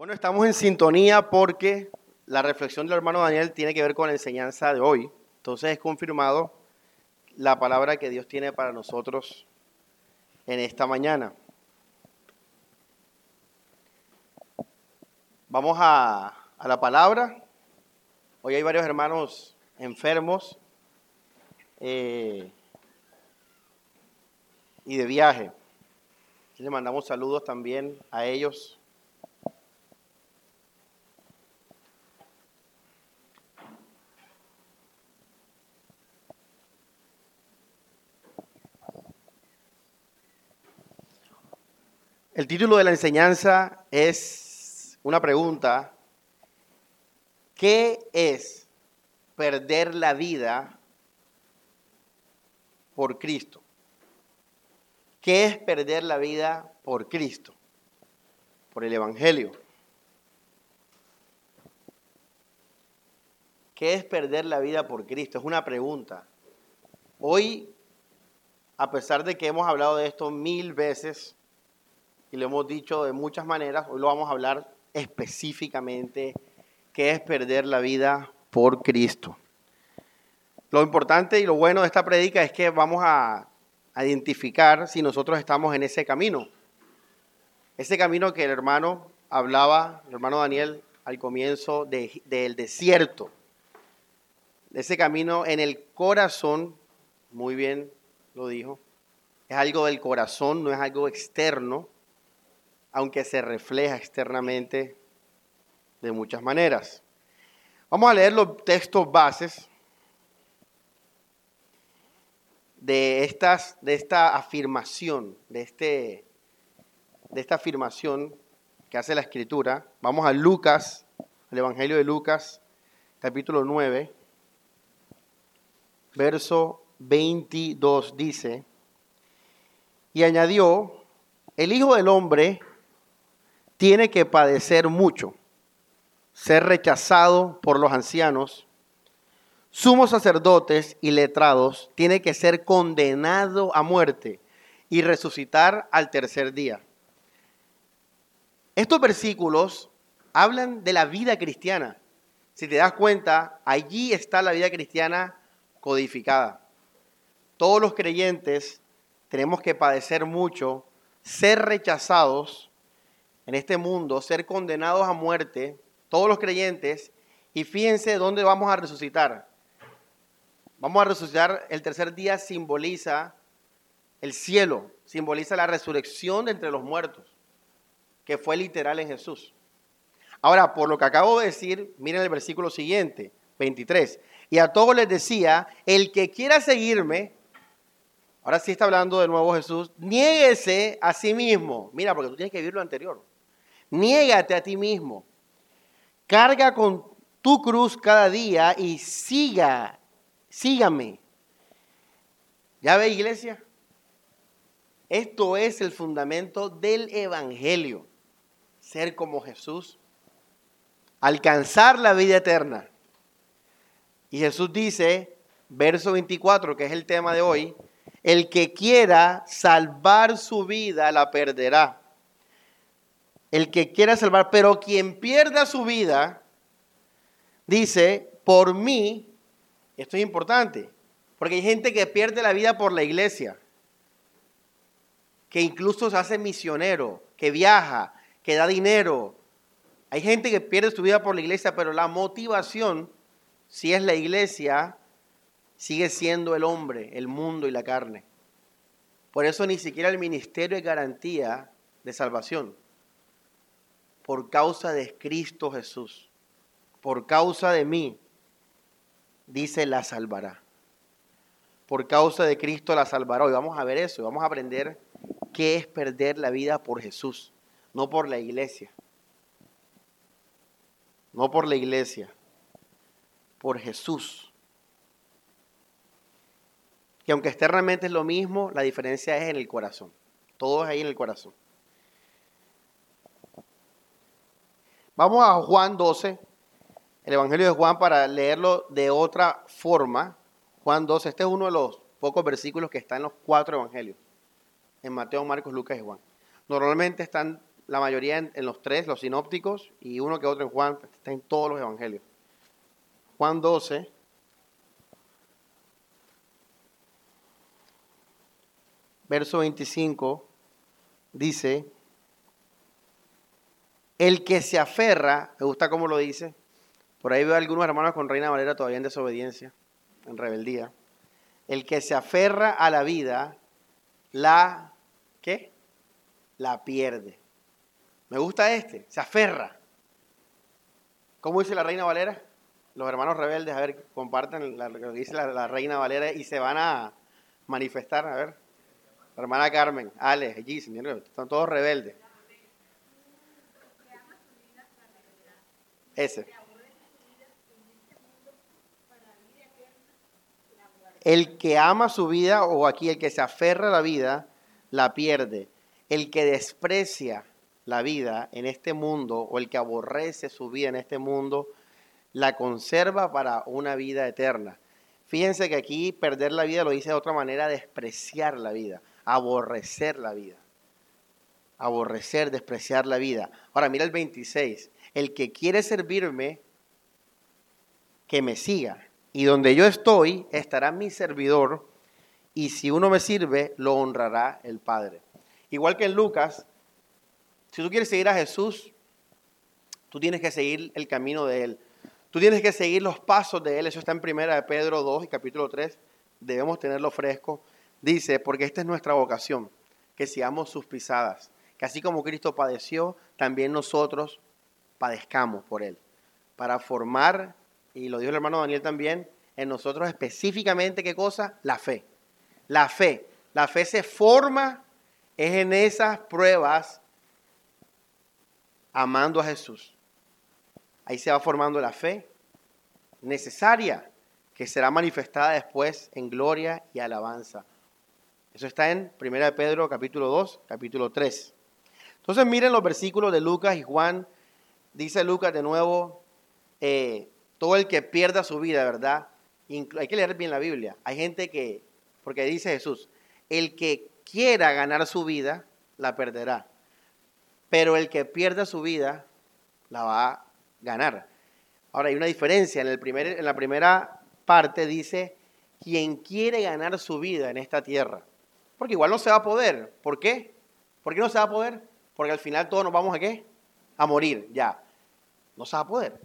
Bueno, estamos en sintonía porque la reflexión del hermano Daniel tiene que ver con la enseñanza de hoy. Entonces es confirmado la palabra que Dios tiene para nosotros en esta mañana. Vamos a, a la palabra. Hoy hay varios hermanos enfermos eh, y de viaje. Le mandamos saludos también a ellos. El título de la enseñanza es una pregunta. ¿Qué es perder la vida por Cristo? ¿Qué es perder la vida por Cristo? Por el Evangelio. ¿Qué es perder la vida por Cristo? Es una pregunta. Hoy, a pesar de que hemos hablado de esto mil veces, y lo hemos dicho de muchas maneras, hoy lo vamos a hablar específicamente, qué es perder la vida por Cristo. Lo importante y lo bueno de esta prédica es que vamos a, identificar si nosotros estamos en ese camino. Ese camino que el hermano hablaba, el hermano Daniel, al comienzo del desierto. Ese camino en el corazón, muy bien lo dijo, es algo del corazón, no es algo externo aunque se refleja externamente de muchas maneras. Vamos a leer los textos bases de, estas, de esta afirmación, de, este, de esta afirmación que hace la escritura. Vamos a Lucas, el Evangelio de Lucas, capítulo 9, verso 22 dice, y añadió, el Hijo del Hombre tiene que padecer mucho, ser rechazado por los ancianos, sumos sacerdotes y letrados, tiene que ser condenado a muerte y resucitar al tercer día. Estos versículos hablan de la vida cristiana. Si te das cuenta, allí está la vida cristiana codificada. Todos los creyentes tenemos que padecer mucho, ser rechazados en este mundo, ser condenados a muerte, todos los creyentes, y fíjense dónde vamos a resucitar. Vamos a resucitar, el tercer día simboliza el cielo, simboliza la resurrección de entre los muertos, que fue literal en Jesús. Ahora, por lo que acabo de decir, miren el versículo siguiente, 23. Y a todos les decía, el que quiera seguirme, ahora sí está hablando de nuevo Jesús, niéguese a sí mismo. Mira, porque tú tienes que vivir lo anterior. Niégate a ti mismo. Carga con tu cruz cada día y siga, sígame. ¿Ya ve, iglesia? Esto es el fundamento del Evangelio. Ser como Jesús. Alcanzar la vida eterna. Y Jesús dice, verso 24, que es el tema de hoy, el que quiera salvar su vida la perderá el que quiera salvar, pero quien pierda su vida, dice, por mí, esto es importante, porque hay gente que pierde la vida por la iglesia, que incluso se hace misionero, que viaja, que da dinero. Hay gente que pierde su vida por la iglesia, pero la motivación, si es la iglesia, sigue siendo el hombre, el mundo y la carne. Por eso ni siquiera el ministerio es garantía de salvación por causa de Cristo Jesús, por causa de mí, dice, la salvará. Por causa de Cristo la salvará. Y vamos a ver eso, vamos a aprender qué es perder la vida por Jesús, no por la iglesia. No por la iglesia, por Jesús. Que aunque externamente es lo mismo, la diferencia es en el corazón. Todo es ahí en el corazón. Vamos a Juan 12, el Evangelio de Juan, para leerlo de otra forma. Juan 12, este es uno de los pocos versículos que están en los cuatro Evangelios, en Mateo, Marcos, Lucas y Juan. Normalmente están la mayoría en, en los tres, los sinópticos, y uno que otro en Juan, está en todos los evangelios. Juan 12, verso 25, dice, el que se aferra, me gusta cómo lo dice, por ahí veo a algunos hermanos con Reina Valera todavía en desobediencia, en rebeldía. El que se aferra a la vida, la, ¿qué? La pierde. Me gusta este, se aferra. ¿Cómo dice la Reina Valera? Los hermanos rebeldes, a ver, compartan lo que dice la, Reina Valera y se van a manifestar, a ver. La hermana Carmen, Ale, allí, señor, están todos rebeldes. Ese. El que ama su vida, o aquí el que se aferra a la vida, la pierde. El que desprecia la vida en este mundo, o el que aborrece su vida en este mundo, la conserva para una vida eterna. Fíjense que aquí perder la vida lo dice de otra manera, despreciar la vida, aborrecer la vida. Aborrecer, despreciar la vida. Ahora mira el 26. El que quiere servirme, que me siga. Y donde yo estoy, estará mi servidor. Y si uno me sirve, lo honrará el Padre. Igual que en Lucas, si tú quieres seguir a Jesús, tú tienes que seguir el camino de Él. Tú tienes que seguir los pasos de Él. Eso está en primera de Pedro 2 y capítulo 3. Debemos tenerlo fresco. Dice, porque esta es nuestra vocación, que sigamos sus pisadas. Que así como Cristo padeció, también nosotros padezcamos por Él. Para formar, y lo dijo el hermano Daniel también, en nosotros específicamente, ¿qué cosa? La fe. La fe. La fe se forma es en esas pruebas amando a Jesús. Ahí se va formando la fe necesaria que será manifestada después en gloria y alabanza. Eso está en 1 Pedro capítulo 2, capítulo 3. Entonces miren los versículos de Lucas y Juan. Dice Lucas de nuevo, eh, todo el que pierda su vida, ¿verdad? hay que leer bien la Biblia. Hay gente que, porque dice Jesús, el que quiera ganar su vida, la perderá. Pero el que pierda su vida, la va a ganar. Ahora hay una diferencia. En, el primer, en la primera parte dice, quien quiere ganar su vida en esta tierra. Porque igual no se va a poder. ¿Por qué? ¿Por qué no se va a poder? Porque al final todos nos vamos a qué? A morir, ya. No se va a poder.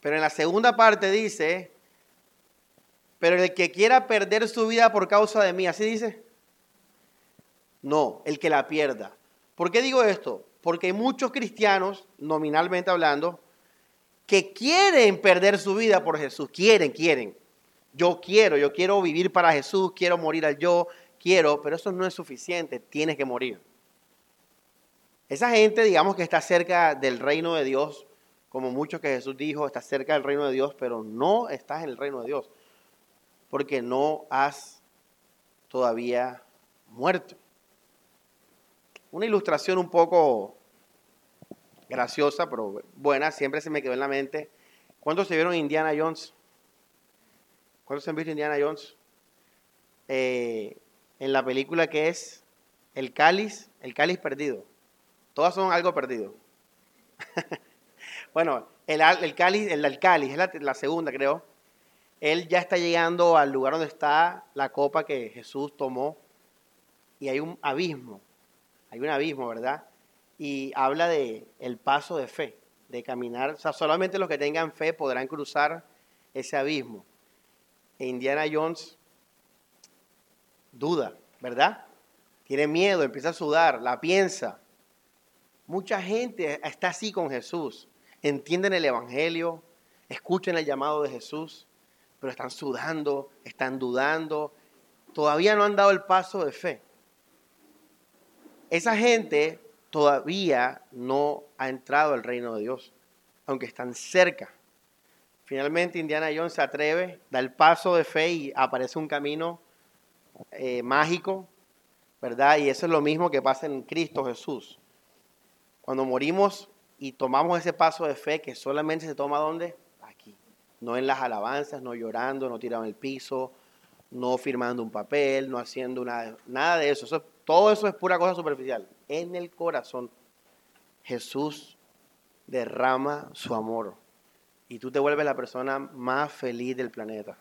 Pero en la segunda parte dice, pero el que quiera perder su vida por causa de mí, así dice. No, el que la pierda. ¿Por qué digo esto? Porque hay muchos cristianos, nominalmente hablando, que quieren perder su vida por Jesús. Quieren, quieren. Yo quiero, yo quiero vivir para Jesús, quiero morir al yo, quiero, pero eso no es suficiente, tienes que morir. Esa gente, digamos que está cerca del reino de Dios, como muchos que Jesús dijo, está cerca del reino de Dios, pero no estás en el reino de Dios, porque no has todavía muerto. Una ilustración un poco graciosa, pero buena, siempre se me quedó en la mente. ¿Cuántos se vieron Indiana Jones? ¿Cuántos han visto Indiana Jones? Eh, en la película que es El Cáliz, El Cáliz Perdido. Todas son algo perdido. bueno, el, el, cáliz, el, cáliz, es la, la segunda creo. Él ya está llegando al lugar donde está la copa que Jesús tomó y hay un abismo hay un abismo, ¿verdad? Y habla de el paso de fe, de caminar. O sea, solamente los que tengan fe podrán cruzar ese abismo. E Indiana Jones duda, ¿verdad? Tiene miedo, empieza a sudar, la piensa. Mucha gente está así con Jesús. Entienden el Evangelio, escuchan el llamado de Jesús, pero están sudando, están dudando, todavía no han dado el paso de fe. Esa gente todavía no ha entrado al reino de Dios, aunque están cerca. Finalmente Indiana Jones se atreve, da el paso de fe y aparece un camino eh, mágico, ¿verdad? Y eso es lo mismo que pasa en Cristo Jesús. Cuando morimos y tomamos ese paso de fe que solamente se toma ¿dónde? Aquí. No en las alabanzas, no llorando, no tirando el piso, no firmando un papel, no haciendo nada, nada de eso. eso todo eso es pura cosa superficial. En el corazón Jesús derrama su amor y tú te vuelves la persona más feliz del planeta.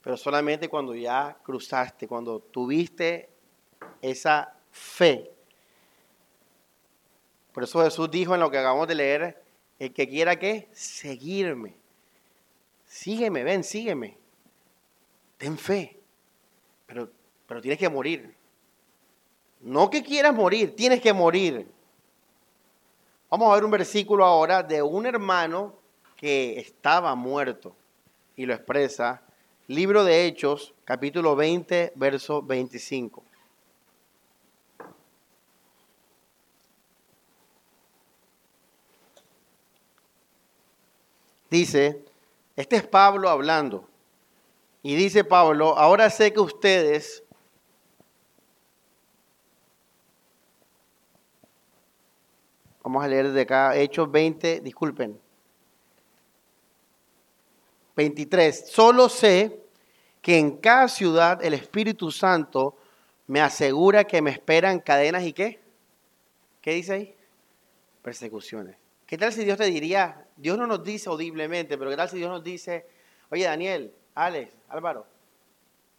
Pero solamente cuando ya cruzaste, cuando tuviste esa fe. Por eso Jesús dijo en lo que acabamos de leer, el que quiera que seguirme. Sígueme, ven, sígueme. Ten fe. Pero, pero tienes que morir. No que quieras morir, tienes que morir. Vamos a ver un versículo ahora de un hermano que estaba muerto y lo expresa. Libro de Hechos, capítulo 20, verso 25. Dice, este es Pablo hablando. Y dice Pablo, ahora sé que ustedes Vamos a leer de acá, Hechos 20, disculpen. 23. Solo sé que en cada ciudad el Espíritu Santo me asegura que me esperan cadenas y qué? ¿Qué dice ahí? Persecuciones. ¿Qué tal si Dios te diría, Dios no nos dice audiblemente, pero qué tal si Dios nos dice, oye Daniel, Alex, Álvaro,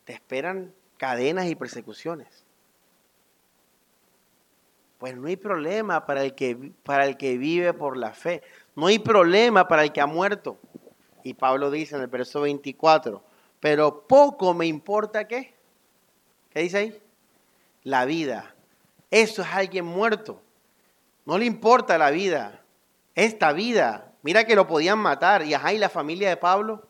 te esperan cadenas y persecuciones? Pues no hay problema para el, que, para el que vive por la fe. No hay problema para el que ha muerto. Y Pablo dice en el verso 24, pero poco me importa qué. ¿Qué dice ahí? La vida. Eso es alguien muerto. No le importa la vida. Esta vida. Mira que lo podían matar. Y ajá, y la familia de Pablo.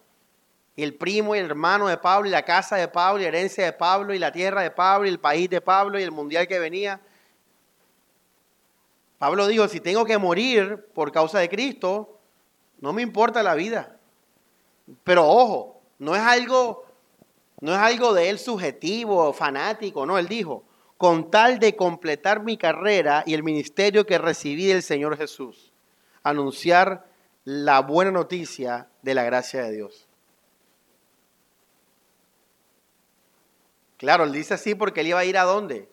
Y el primo y el hermano de Pablo. Y la casa de Pablo. Y la herencia de Pablo. Y la tierra de Pablo. Y el país de Pablo. Y el mundial que venía. Pablo dijo, si tengo que morir por causa de Cristo, no me importa la vida. Pero ojo, no es algo, no es algo de él subjetivo, fanático, no, él dijo, con tal de completar mi carrera y el ministerio que recibí del Señor Jesús, anunciar la buena noticia de la gracia de Dios. Claro, él dice así porque él iba a ir a dónde?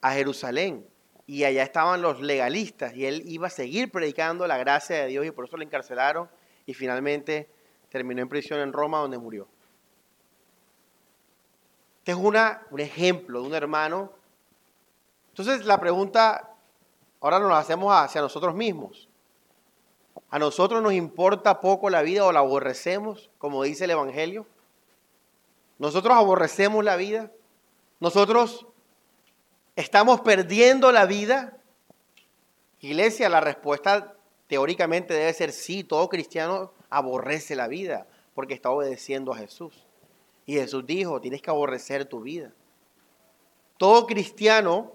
A Jerusalén y allá estaban los legalistas y él iba a seguir predicando la gracia de Dios y por eso lo encarcelaron y finalmente terminó en prisión en Roma donde murió. Este es una, un ejemplo de un hermano. Entonces la pregunta ahora nos la hacemos hacia nosotros mismos. ¿A nosotros nos importa poco la vida o la aborrecemos, como dice el Evangelio? ¿Nosotros aborrecemos la vida? ¿Nosotros ¿Estamos perdiendo la vida? Iglesia, la respuesta teóricamente debe ser sí, todo cristiano aborrece la vida porque está obedeciendo a Jesús. Y Jesús dijo, tienes que aborrecer tu vida. Todo cristiano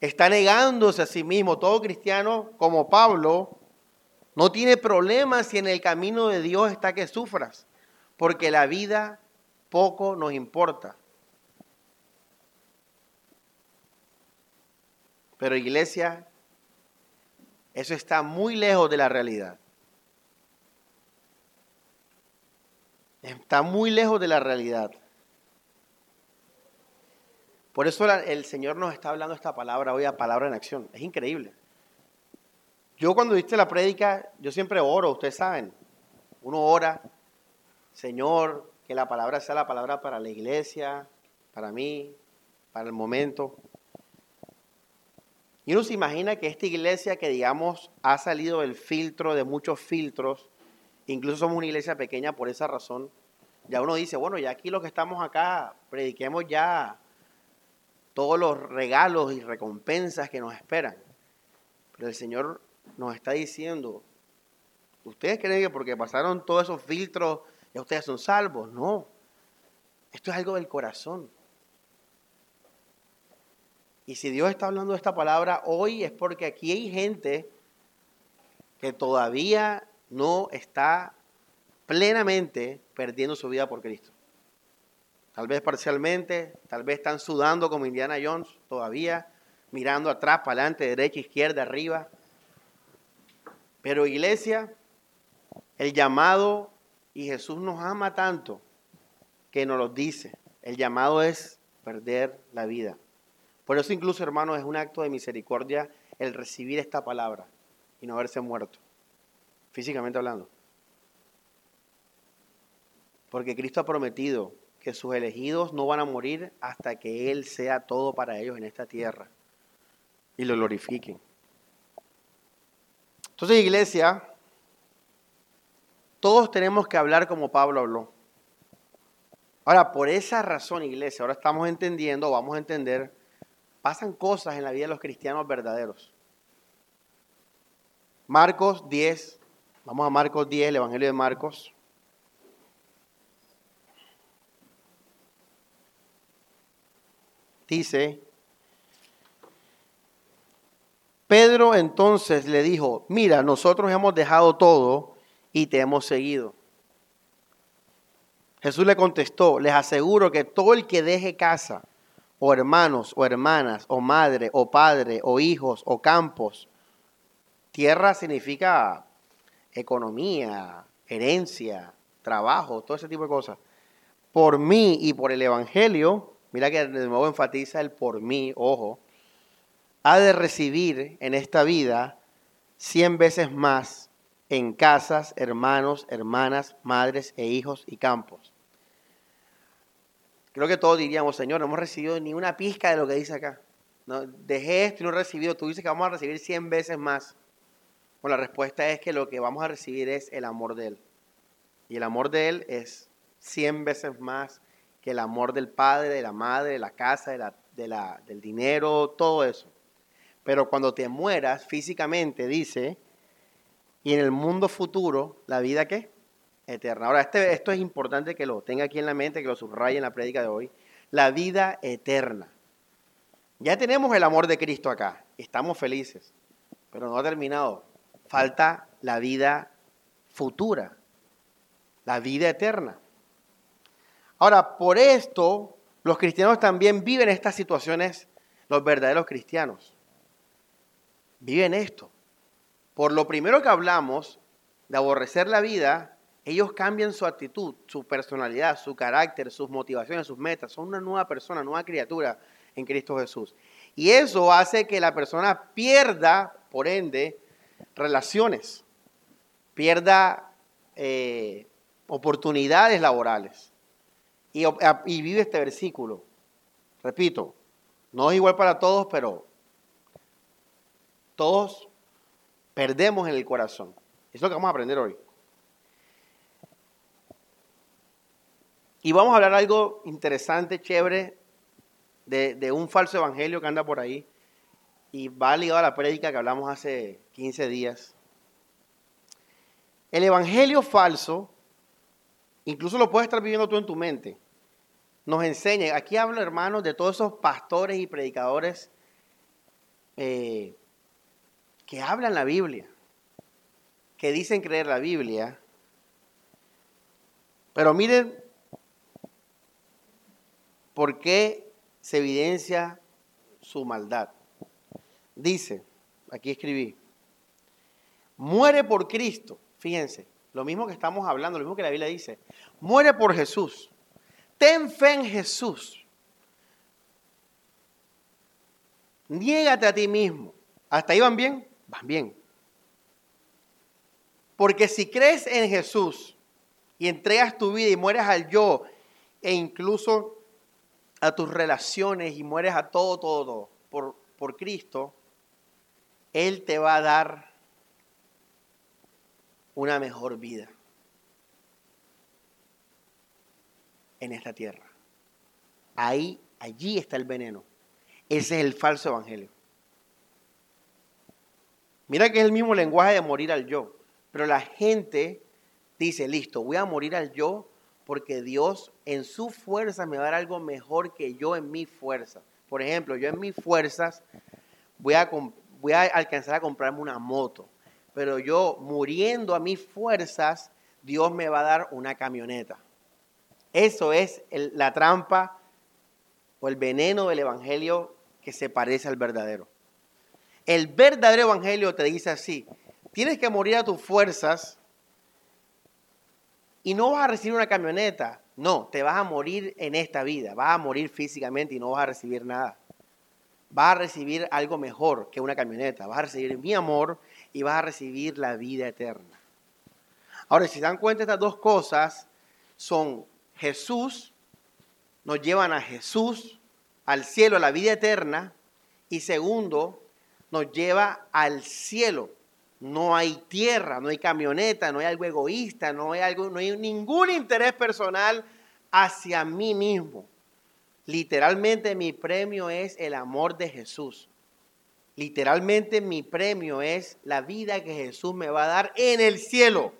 está negándose a sí mismo, todo cristiano como Pablo no tiene problemas si en el camino de Dios está que sufras, porque la vida poco nos importa. Pero iglesia, eso está muy lejos de la realidad. Está muy lejos de la realidad. Por eso el Señor nos está hablando esta palabra hoy a palabra en acción. Es increíble. Yo cuando diste la prédica, yo siempre oro, ustedes saben. Uno ora, Señor, que la palabra sea la palabra para la iglesia, para mí, para el momento. Y uno se imagina que esta iglesia que digamos ha salido del filtro de muchos filtros, incluso somos una iglesia pequeña por esa razón, ya uno dice, bueno, ya aquí los que estamos acá, prediquemos ya todos los regalos y recompensas que nos esperan. Pero el Señor nos está diciendo, ¿ustedes creen que porque pasaron todos esos filtros ya ustedes son salvos? No, esto es algo del corazón. Y si Dios está hablando de esta palabra hoy es porque aquí hay gente que todavía no está plenamente perdiendo su vida por Cristo. Tal vez parcialmente, tal vez están sudando como Indiana Jones todavía, mirando atrás, para adelante, derecha, izquierda, arriba. Pero iglesia, el llamado, y Jesús nos ama tanto que nos lo dice, el llamado es perder la vida. Por eso incluso, hermanos, es un acto de misericordia el recibir esta palabra y no haberse muerto, físicamente hablando. Porque Cristo ha prometido que sus elegidos no van a morir hasta que Él sea todo para ellos en esta tierra y lo glorifiquen. Entonces, iglesia, todos tenemos que hablar como Pablo habló. Ahora, por esa razón, iglesia, ahora estamos entendiendo, vamos a entender, pasan cosas en la vida de los cristianos verdaderos. Marcos 10, vamos a Marcos 10, el Evangelio de Marcos. Dice, Pedro entonces le dijo, mira, nosotros hemos dejado todo y te hemos seguido. Jesús le contestó, les aseguro que todo el que deje casa, o hermanos, o hermanas, o madre, o padre, o hijos, o campos, tierra significa economía, herencia, trabajo, todo ese tipo de cosas, por mí y por el Evangelio, mira que de nuevo enfatiza el por mí, ojo, ha de recibir en esta vida cien veces más en casas, hermanos, hermanas, madres e hijos y campos. Creo que todos diríamos, Señor, no hemos recibido ni una pizca de lo que dice acá. Dejé esto y no he recibido. Tú dices que vamos a recibir cien veces más. Bueno, la respuesta es que lo que vamos a recibir es el amor de Él. Y el amor de Él es cien veces más que el amor del padre, de la madre, de la casa, de la, del dinero, todo eso. Pero cuando te mueras físicamente, dice, y en el mundo futuro, la vida qué? Eterna. Ahora, este, esto es importante que lo tenga aquí en la mente, que lo subraye en la prédica de hoy. La vida eterna. Ya tenemos el amor de Cristo acá. Estamos felices. Pero no ha terminado. Falta la vida futura. La vida eterna. Ahora, por esto, los cristianos también viven estas situaciones, los verdaderos cristianos viven esto. Por lo primero que hablamos, de aborrecer la vida, ellos cambian su actitud, su personalidad, su carácter, sus motivaciones, sus metas. Son una nueva persona, nueva criatura en Cristo Jesús. Y eso hace que la persona pierda, por ende, relaciones, pierda eh, oportunidades laborales. Y, y vive este versículo. Repito, no es igual para todos, pero todos perdemos en el corazón. Es lo que vamos a aprender hoy. Y vamos a hablar algo interesante, chévere, de, un falso evangelio que anda por ahí. Y va ligado a la prédica que hablamos hace 15 días. El evangelio falso, incluso lo puedes estar viviendo tú en tu mente, nos enseña, aquí hablo hermanos de todos esos pastores y predicadores eh, que hablan la Biblia, que dicen creer la Biblia, pero miren por qué se evidencia su maldad. Dice, aquí escribí, muere por Cristo, fíjense, lo mismo que estamos hablando, lo mismo que la Biblia dice, muere por Jesús, ten fe en Jesús, niégate a ti mismo. ¿Hasta ahí van bien? Van bien. Porque si crees en Jesús y entregas tu vida y mueres al yo e incluso a tus relaciones y mueres a todo, todo, por, por Cristo, Él te va a dar una mejor vida en esta tierra. Ahí, allí está el veneno. Ese es el falso evangelio. Mira que es el mismo lenguaje de morir al yo. Pero la gente dice, listo, voy a morir al yo porque Dios en su fuerza me va a dar algo mejor que yo en mi fuerza. Por ejemplo, yo en mis fuerzas voy a, voy a alcanzar a comprarme una moto. Pero yo muriendo a mis fuerzas, Dios me va a dar una camioneta. Eso es la trampa o el veneno del Evangelio que se parece al verdadero. El verdadero evangelio te dice así, tienes que morir a tus fuerzas y no vas a recibir una camioneta. No, te vas a morir en esta vida, vas a morir físicamente y no vas a recibir nada. vas a recibir algo mejor que una camioneta. Vas a recibir mi amor y vas a recibir la vida eterna. Ahora, si se dan cuenta, estas dos cosas son Jesús, nos llevan a Jesús, al cielo, a la vida eterna, y segundo, nos lleva al cielo. No hay tierra, no hay camioneta, no hay algo egoísta, no hay, algo, no hay ningún interés personal hacia mí mismo. Literalmente mi premio es el amor de Jesús. Literalmente mi premio es la vida que Jesús me va a dar en el cielo.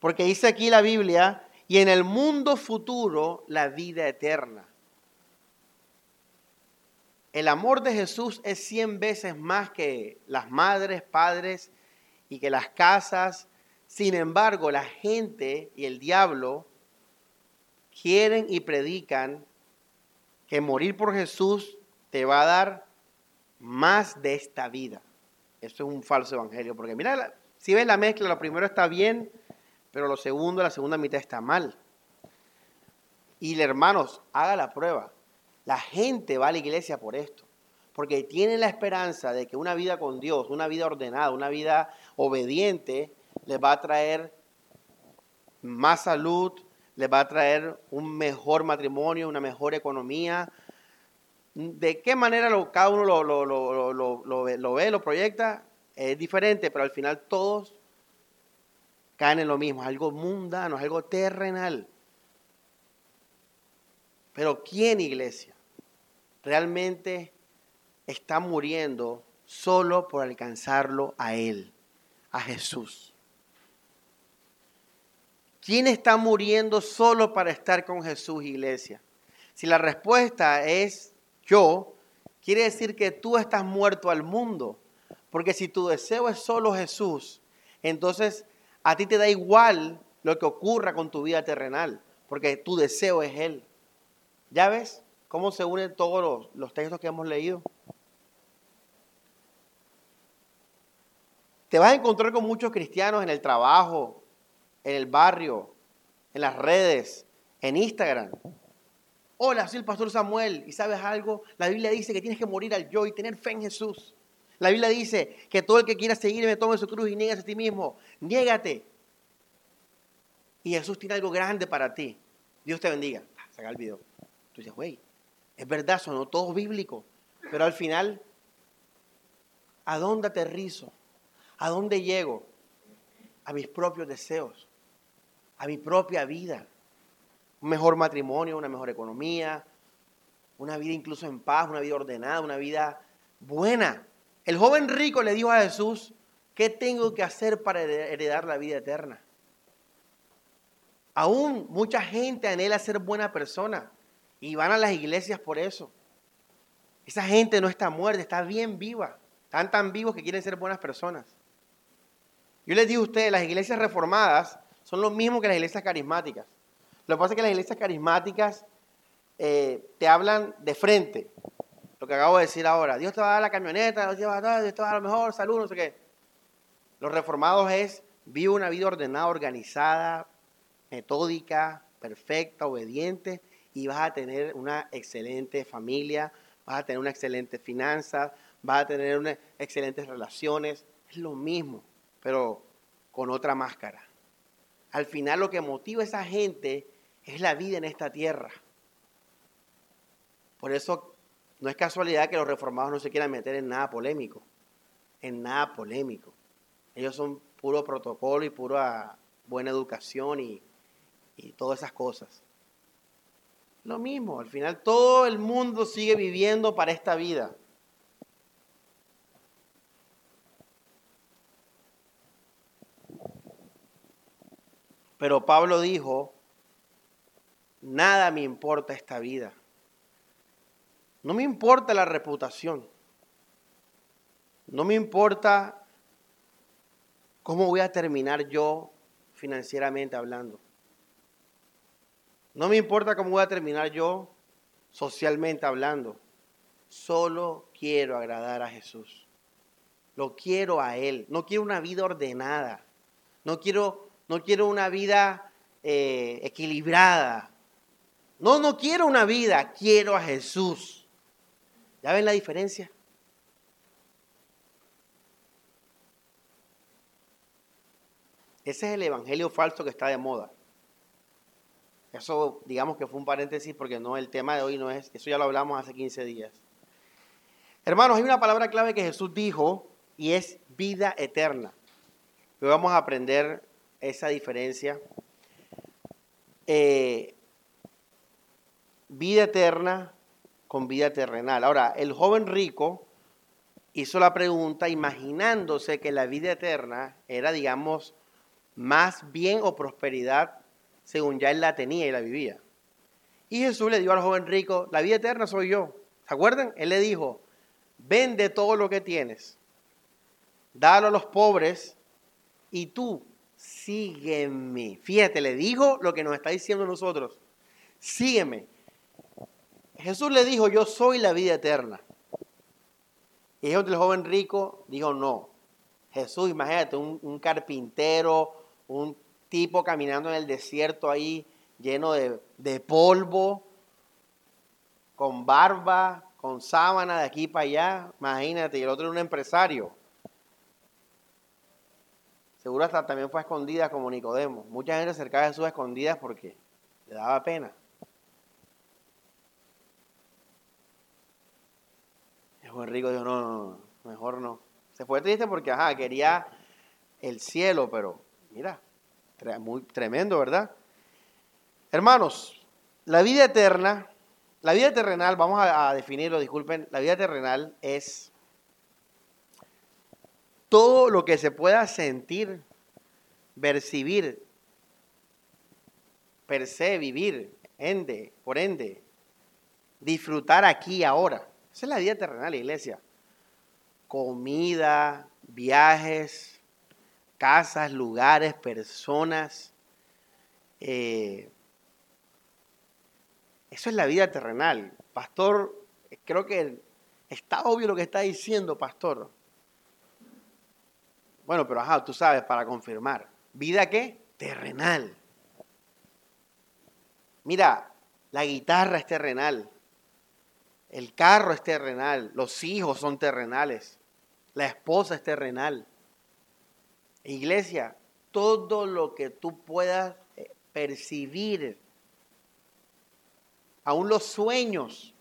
Porque dice aquí la Biblia, y en el mundo futuro la vida eterna. El amor de Jesús es cien veces más que las madres, padres y que las casas. Sin embargo, la gente y el diablo quieren y predican que morir por Jesús te va a dar más de esta vida. Esto es un falso evangelio, porque mira, si ves la mezcla, lo primero está bien, pero lo segundo, la segunda mitad está mal. Y hermanos, haga la prueba. La gente va a la iglesia por esto, porque tienen la esperanza de que una vida con Dios, una vida ordenada, una vida obediente, les va a traer más salud, les va a traer un mejor matrimonio, una mejor economía. ¿De qué manera cada uno lo, lo, ve, lo proyecta? Es diferente, pero al final todos caen en lo mismo, es algo mundano, es algo terrenal. Pero ¿quién, iglesia, realmente está muriendo solo por alcanzarlo a Él, a Jesús? ¿Quién está muriendo solo para estar con Jesús, iglesia? Si la respuesta es yo, quiere decir que tú estás muerto al mundo. Porque si tu deseo es solo Jesús, entonces a ti te da igual lo que ocurra con tu vida terrenal, porque tu deseo es Él. ¿Ya ves cómo se unen todos los, textos que hemos leído? Te vas a encontrar con muchos cristianos en el trabajo, en el barrio, en las redes, en Instagram. Hola, soy el pastor Samuel y sabes algo, la Biblia dice que tienes que morir al yo y tener fe en Jesús. La Biblia dice que todo el que quiera seguirme tome su cruz y niegue a ti mismo. Niégate. Y Jesús tiene algo grande para ti. Dios te bendiga. Ah, saca el video. Tú dices, güey, es verdad, son todos bíblicos. Pero al final, ¿a dónde aterrizo? ¿A dónde llego? A mis propios deseos a mi propia vida. Un mejor matrimonio, una mejor economía, una vida incluso en paz, una vida ordenada, una vida buena. El joven rico le dijo a Jesús, ¿qué tengo que hacer para heredar la vida eterna? Aún mucha gente anhela ser buena persona y van a las iglesias por eso. Esa gente no está muerta, está bien viva. Están tan vivos que quieren ser buenas personas. Yo les digo a ustedes, las iglesias reformadas son los mismos que las iglesias carismáticas. Lo que pasa es que las iglesias carismáticas eh, te hablan de frente. Lo que acabo de decir ahora. Dios te va a dar la camioneta, Dios te va a dar, Dios te va a dar lo mejor, salud, no sé qué. Los reformados es, vive una vida ordenada, organizada, metódica, perfecta, obediente, y vas a tener una excelente familia, vas a tener una excelente finanza, vas a tener excelentes relaciones. Es lo mismo, pero con otra máscara. Al final lo que motiva a esa gente es la vida en esta tierra. Por eso no es casualidad que los reformados no se quieran meter en nada polémico, en nada polémico. Ellos son puro protocolo y pura buena educación y, y todas esas cosas. Lo mismo, al final todo el mundo sigue viviendo para esta vida. Pero Pablo dijo, nada me importa esta vida. No me importa la reputación. No me importa cómo voy a terminar yo financieramente hablando. No me importa cómo voy a terminar yo socialmente hablando. Solo quiero agradar a Jesús. Lo quiero a Él. No quiero una vida ordenada. No quiero no quiero una vida eh, equilibrada. No, no quiero una vida, quiero a Jesús. ¿Ya ven la diferencia? Ese es el evangelio falso que está de moda. Eso, digamos que fue un paréntesis porque no, el tema de hoy no es, eso ya lo hablamos hace 15 días. Hermanos, hay una palabra clave que Jesús dijo y es vida eterna. Hoy vamos a aprender esa diferencia. Eh, vida eterna con vida terrenal. Ahora, el joven rico hizo la pregunta imaginándose que la vida eterna era, digamos, más bien o prosperidad según ya él la tenía y la vivía. Y Jesús le dio al joven rico, la vida eterna soy yo. ¿Se acuerdan? Él le dijo, vende todo lo que tienes, dalo a los pobres y tú sígueme. Fíjate, le dijo lo que nos está diciendo nosotros, sígueme. Jesús le dijo, yo soy la vida eterna. Y el joven rico dijo, no. Jesús, imagínate, un carpintero, un tipo caminando en el desierto ahí lleno de, polvo, con barba, con sábana de aquí para allá, imagínate, y el otro era un empresario. Seguro hasta también fue escondida como Nicodemo. Mucha gente acercaba a Jesús escondidas porque le daba pena. El joven rico dijo, no, no, no, mejor no. Se fue triste porque, ajá, quería el cielo, pero mira, muy tremendo, ¿verdad? Hermanos, la vida eterna, la vida terrenal, vamos a, definirlo, disculpen, la vida terrenal es todo lo que se pueda sentir, percibir, per se, vivir, ende, por ende, disfrutar aquí ahora. Esa es la vida terrenal, iglesia. Comida, viajes, casas, lugares, personas. Eh, eso es la vida terrenal. Pastor, creo que está obvio lo que está diciendo, pastor. Bueno, pero ajá, tú sabes, para confirmar. ¿Vida qué? Terrenal. Mira, la guitarra es terrenal. El carro es terrenal. Los hijos son terrenales. La esposa es terrenal. Iglesia, todo lo que tú puedas eh, percibir, aún los sueños,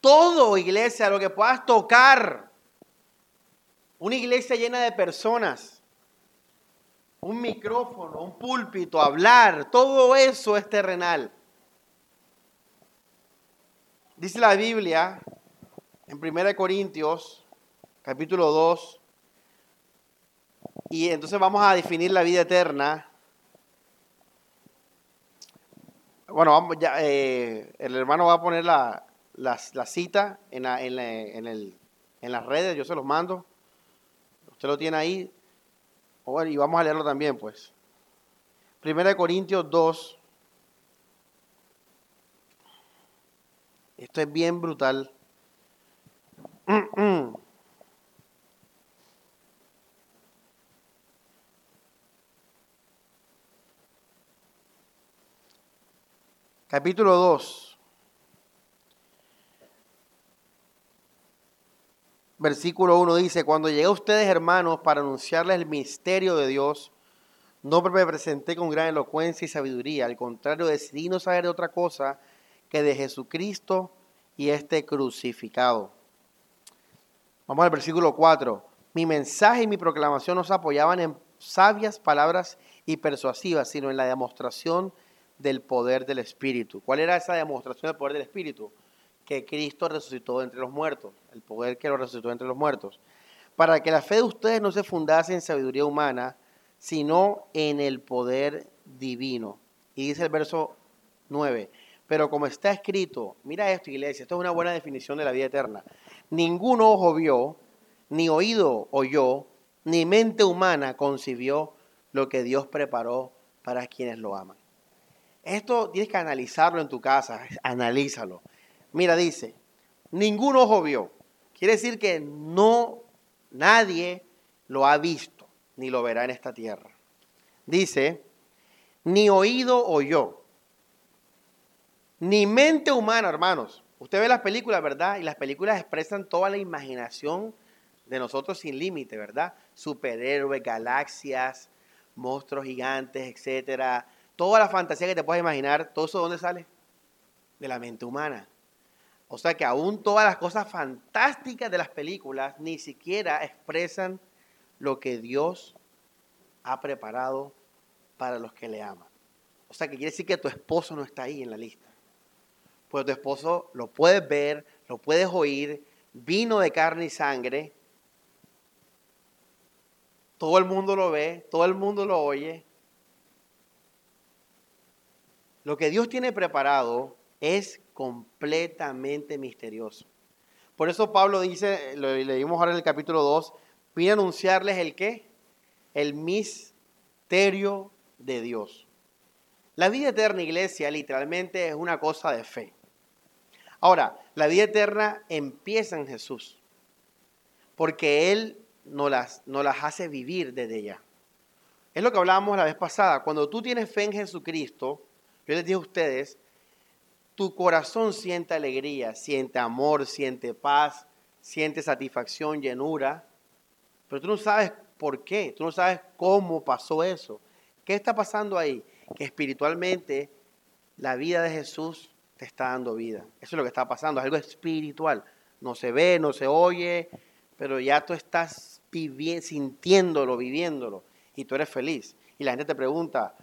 todo, iglesia, lo que puedas tocar, una iglesia llena de personas, un micrófono, un púlpito, hablar, todo eso es terrenal. Dice la Biblia en 1 Corintios, capítulo 2, y entonces vamos a definir la vida eterna. Bueno, vamos, ya, eh, el hermano va a poner la, cita en, en, las redes, yo se los mando. Usted lo tiene ahí. y vamos a leerlo también, pues. Primera de Corintios 2. Esto es bien brutal. capítulo 2, versículo 1 dice, cuando llegué a ustedes hermanos para anunciarles el misterio de Dios, no me presenté con gran elocuencia y sabiduría, al contrario decidí no saber de otra cosa que de Jesucristo y este crucificado. Vamos al versículo 4. Mi mensaje y mi proclamación no se apoyaban en sabias palabras y persuasivas, sino en la demostración del poder del Espíritu. ¿Cuál era esa demostración del poder del Espíritu? Que Cristo resucitó entre los muertos, el poder que lo resucitó entre los muertos. Para que la fe de ustedes no se fundase en sabiduría humana, sino en el poder divino. Y dice el verso 9, pero como está escrito, mira esto iglesia, esto es una buena definición de la vida eterna. Ningún ojo vio, ni oído oyó, ni mente humana concibió lo que Dios preparó para quienes lo aman. Esto tienes que analizarlo en tu casa, analízalo. Mira, dice, ningún ojo vio. Quiere decir que no, nadie lo ha visto, ni lo verá en esta tierra. Dice, ni oído oyó, ni mente humana, hermanos. Usted ve las películas, ¿verdad? Y las películas expresan toda la imaginación de nosotros sin límite, ¿verdad? Superhéroes, galaxias, monstruos gigantes, etcétera. Toda la fantasía que te puedas imaginar, ¿todo eso de dónde sale? De la mente humana. O sea que aún todas las cosas fantásticas de las películas ni siquiera expresan lo que Dios ha preparado para los que le aman. O sea que quiere decir que tu esposo no está ahí en la lista. Pues tu esposo lo puedes ver, lo puedes oír, vino de carne y sangre. Todo el mundo lo ve, todo el mundo lo oye. Lo que Dios tiene preparado es completamente misterioso. Por eso Pablo dice, lo leímos ahora en el capítulo 2, Voy a anunciarles el qué? El misterio de Dios. La vida eterna, iglesia, literalmente es una cosa de fe. Ahora, la vida eterna empieza en Jesús, porque Él nos las, las hace vivir desde ya. Es lo que hablábamos la vez pasada. Cuando tú tienes fe en Jesucristo, yo les dije a ustedes, tu corazón siente alegría, siente amor, siente paz, siente satisfacción, llenura. Pero tú no sabes por qué, tú no sabes cómo pasó eso. ¿Qué está pasando ahí? Que espiritualmente la vida de Jesús te está dando vida. Eso es lo que está pasando, es algo espiritual. No se ve, no se oye, pero ya tú estás sintiéndolo, viviéndolo, y tú eres feliz. Y la gente te pregunta,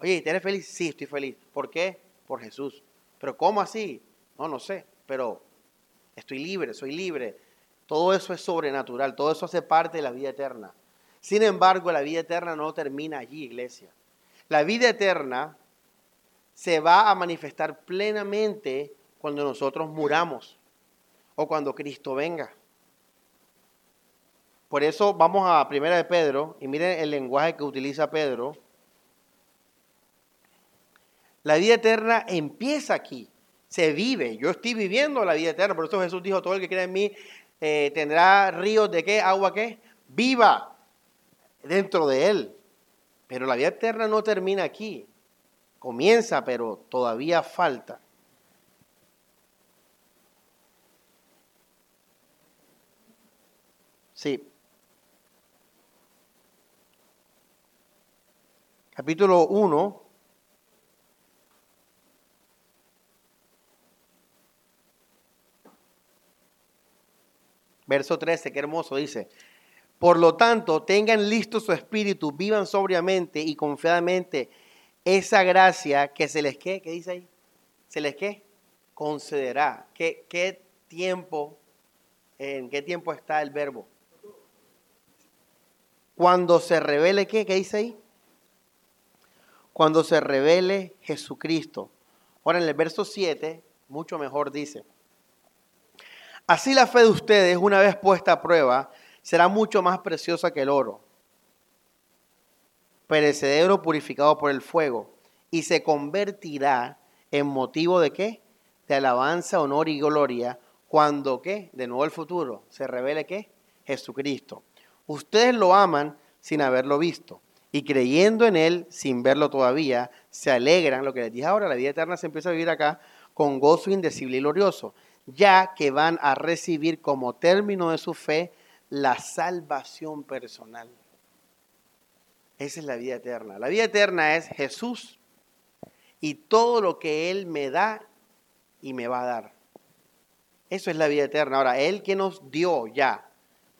oye, ¿eres feliz? Sí, estoy feliz. ¿Por qué? Por Jesús. ¿Pero cómo así? No, no sé, pero estoy libre, soy libre todo eso es sobrenatural, todo eso hace parte de la vida eterna. Sin embargo, la vida eterna no termina allí, iglesia. La vida eterna se va a manifestar plenamente cuando nosotros muramos o cuando Cristo venga. Por eso vamos a Primera de Pedro y miren el lenguaje que utiliza Pedro. La vida eterna empieza aquí, se vive. Yo estoy viviendo la vida eterna, por eso Jesús dijo, todo el que cree en mí eh, tendrá ríos de qué, agua qué, viva dentro de él. Pero la vida eterna no termina aquí. Comienza, pero todavía falta. Sí. Capítulo 1, Verso 13, qué hermoso, dice. Por lo tanto, tengan listo su espíritu, vivan sobriamente y confiadamente esa gracia que se les qué, ¿qué dice ahí? Se les qué? Concederá. ¿Qué, qué tiempo, en qué tiempo está el verbo? Cuando se revele qué, ¿qué dice ahí? Cuando se revele Jesucristo. Ahora en el verso 7, mucho mejor dice. Así la fe de ustedes, una vez puesta a prueba, será mucho más preciosa que el oro, perecedero purificado por el fuego, y se convertirá en motivo de qué? De alabanza, honor y gloria, cuando qué? De nuevo el futuro, se revele qué? Jesucristo. Ustedes lo aman sin haberlo visto, y creyendo en Él sin verlo todavía, se alegran, lo que les dije ahora, la vida eterna se empieza a vivir acá con gozo indecible y glorioso ya que van a recibir como término de su fe la salvación personal. Esa es la vida eterna. La vida eterna es Jesús y todo lo que Él me da y me va a dar. Eso es la vida eterna. Ahora, Él que nos dio ya,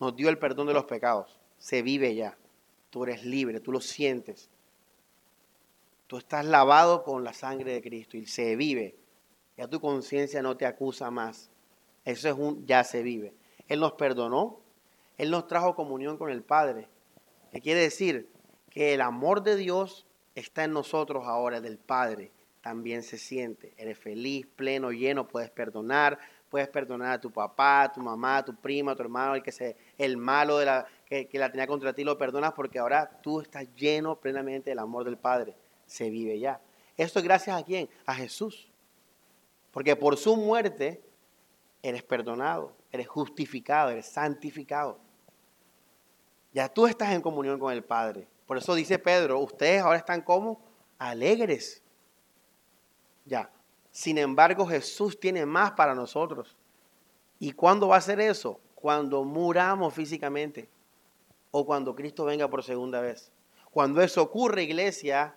nos dio el perdón de los pecados, se vive ya. Tú eres libre, tú lo sientes. Tú estás lavado con la sangre de Cristo y se vive. Ya tu conciencia no te acusa más. Eso es un ya se vive. Él nos perdonó, Él nos trajo comunión con el Padre. ¿Qué quiere decir? Que el amor de Dios está en nosotros ahora, del Padre. También se siente. Eres feliz, pleno, lleno, puedes perdonar, puedes perdonar a tu papá, a tu mamá, a tu prima, a tu hermano, el que se, el malo de la, que, que la tenía contra ti, lo perdonas porque ahora tú estás lleno plenamente del amor del Padre. Se vive ya. Esto es gracias a quién? A Jesús. Porque por su muerte eres perdonado, eres justificado, eres santificado. Ya tú estás en comunión con el Padre. Por eso dice Pedro, ustedes ahora están como alegres. Ya, Sin embargo, Jesús tiene más para nosotros. ¿Y cuándo va a ser eso? Cuando muramos físicamente o cuando Cristo venga por segunda vez. Cuando eso ocurre, iglesia,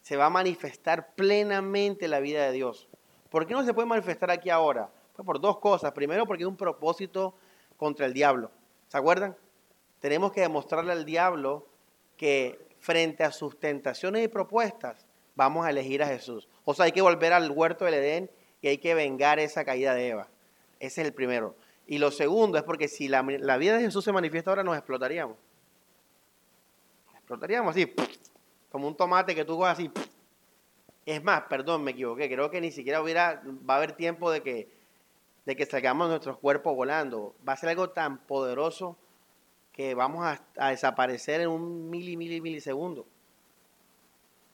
se va a manifestar plenamente la vida de Dios. ¿Por qué no se puede manifestar aquí ahora? Pues por dos cosas. Primero, porque es un propósito contra el diablo. ¿Se acuerdan? Tenemos que demostrarle al diablo que frente a sus tentaciones y propuestas, vamos a elegir a Jesús. O sea, hay que volver al huerto del Edén y hay que vengar esa caída de Eva. Ese es el primero. Y lo segundo es porque si la, vida de Jesús se manifiesta ahora, nos explotaríamos. Explotaríamos así, como un tomate que tú coges así. Es más, perdón, me equivoqué. Creo que ni siquiera hubiera, va a haber tiempo de que, de que salgamos nuestros cuerpos volando. Va a ser algo tan poderoso que vamos a, desaparecer en un mili, mili, milisegundo.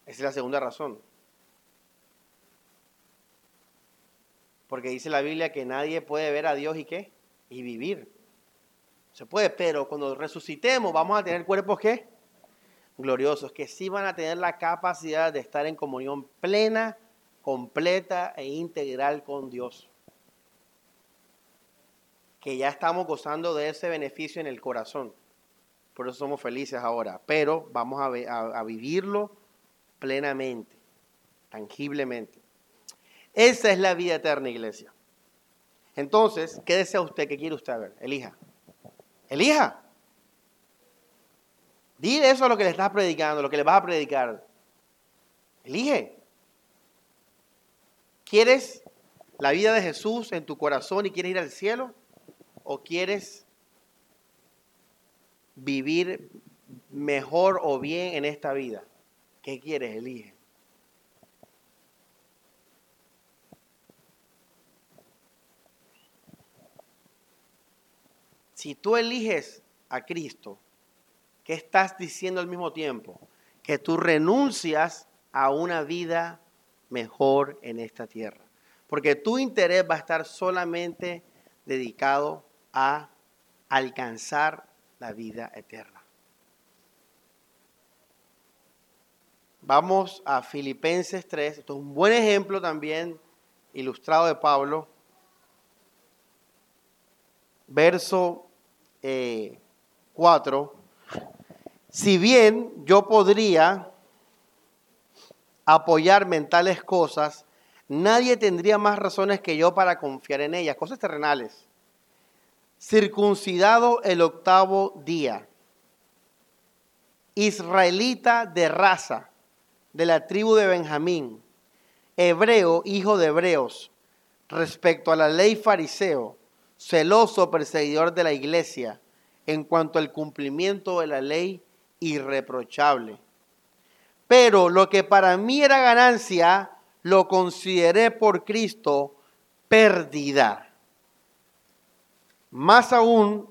Esa es la segunda razón. Porque dice la Biblia que nadie puede ver a Dios y qué? Y vivir. Se puede, pero cuando resucitemos vamos a tener cuerpos qué? Gloriosos, que sí van a tener la capacidad de estar en comunión plena, completa e integral con Dios. Que ya estamos gozando de ese beneficio en el corazón. Por eso somos felices ahora. Pero vamos a, a vivirlo plenamente, tangiblemente. Esa es la vida eterna, iglesia. Entonces, ¿qué desea usted? ¿Qué quiere usted ver? Elija. Elija. Dile eso a lo que le estás predicando, lo que le vas a predicar. Elige. ¿Quieres la vida de Jesús en tu corazón y quieres ir al cielo? ¿O quieres vivir mejor o bien en esta vida? ¿Qué quieres? Elige. Si tú eliges a Cristo, ¿qué estás diciendo al mismo tiempo? Que tú renuncias a una vida mejor en esta tierra. Porque tu interés va a estar solamente dedicado a alcanzar la vida eterna. Vamos a Filipenses 3. Esto es un buen ejemplo también ilustrado de Pablo. Verso 4, eh, si bien yo podría apoyarme en tales cosas, nadie tendría más razones que yo para confiar en ellas, cosas terrenales. Circuncidado el octavo día, israelita de raza, de la tribu de Benjamín, hebreo, hijo de hebreos, respecto a la ley fariseo, celoso perseguidor de la iglesia, en cuanto al cumplimiento de la ley irreprochable. Pero lo que para mí era ganancia, lo consideré por Cristo pérdida. Más aún,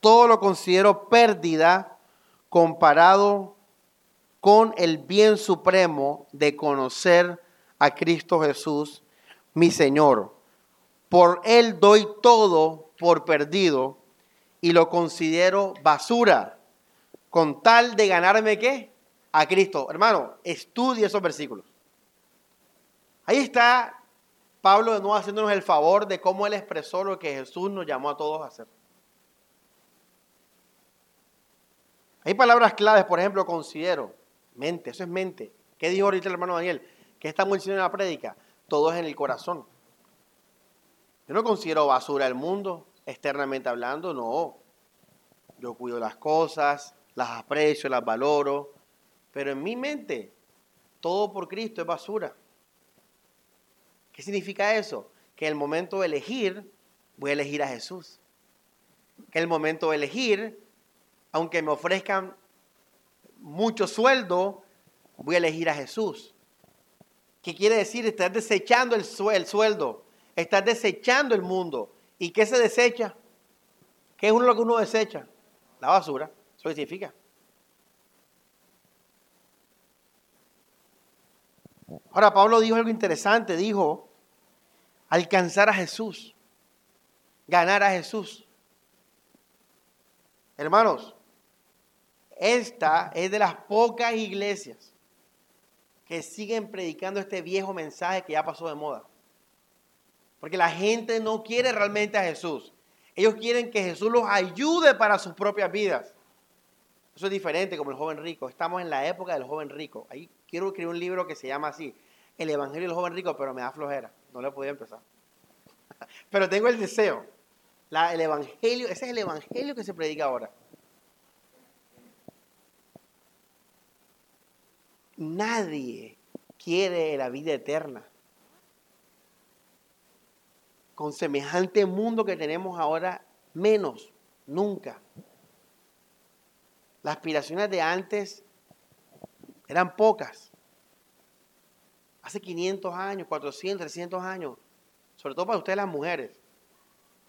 todo lo considero pérdida comparado con el bien supremo de conocer a Cristo Jesús, mi Señor por él doy todo por perdido y lo considero basura, con tal de ganarme qué? A Cristo. Hermano, estudie esos versículos. Ahí está Pablo de nuevo haciéndonos el favor de cómo él expresó lo que Jesús nos llamó a todos a hacer. Hay palabras claves, por ejemplo, considero, mente, eso es mente. ¿Qué dijo ahorita el hermano Daniel? ¿Qué estamos diciendo en la prédica? Todo es en el corazón. Yo no considero basura el mundo, externamente hablando, no. Yo cuido las cosas, las aprecio, las valoro, pero en mi mente todo por Cristo es basura. ¿Qué significa eso? Que el momento de elegir, voy a elegir a Jesús. Que el momento de elegir, aunque me ofrezcan mucho sueldo, voy a elegir a Jesús. ¿Qué quiere decir? Estar desechando el, sueldo Estás desechando el mundo. ¿Y qué se desecha? ¿Qué es lo que uno desecha? La basura. Eso significa. Ahora, Pablo dijo algo interesante. Dijo, alcanzar a Jesús. Ganar a Jesús. Hermanos, esta es de las pocas iglesias que siguen predicando este viejo mensaje que ya pasó de moda. Porque la gente no quiere realmente a Jesús. Ellos quieren que Jesús los ayude para sus propias vidas. Eso es diferente como el joven rico. Estamos en la época del joven rico. Ahí quiero escribir un libro que se llama así, El Evangelio del joven rico, pero me da flojera. No le podía empezar. Pero tengo el deseo. el Evangelio, ese es el Evangelio que se predica ahora. Nadie quiere la vida eterna. Con semejante mundo que tenemos ahora, menos, nunca. Las aspiraciones de antes eran pocas. Hace 500 años, 400, 300 años, sobre todo para ustedes las mujeres.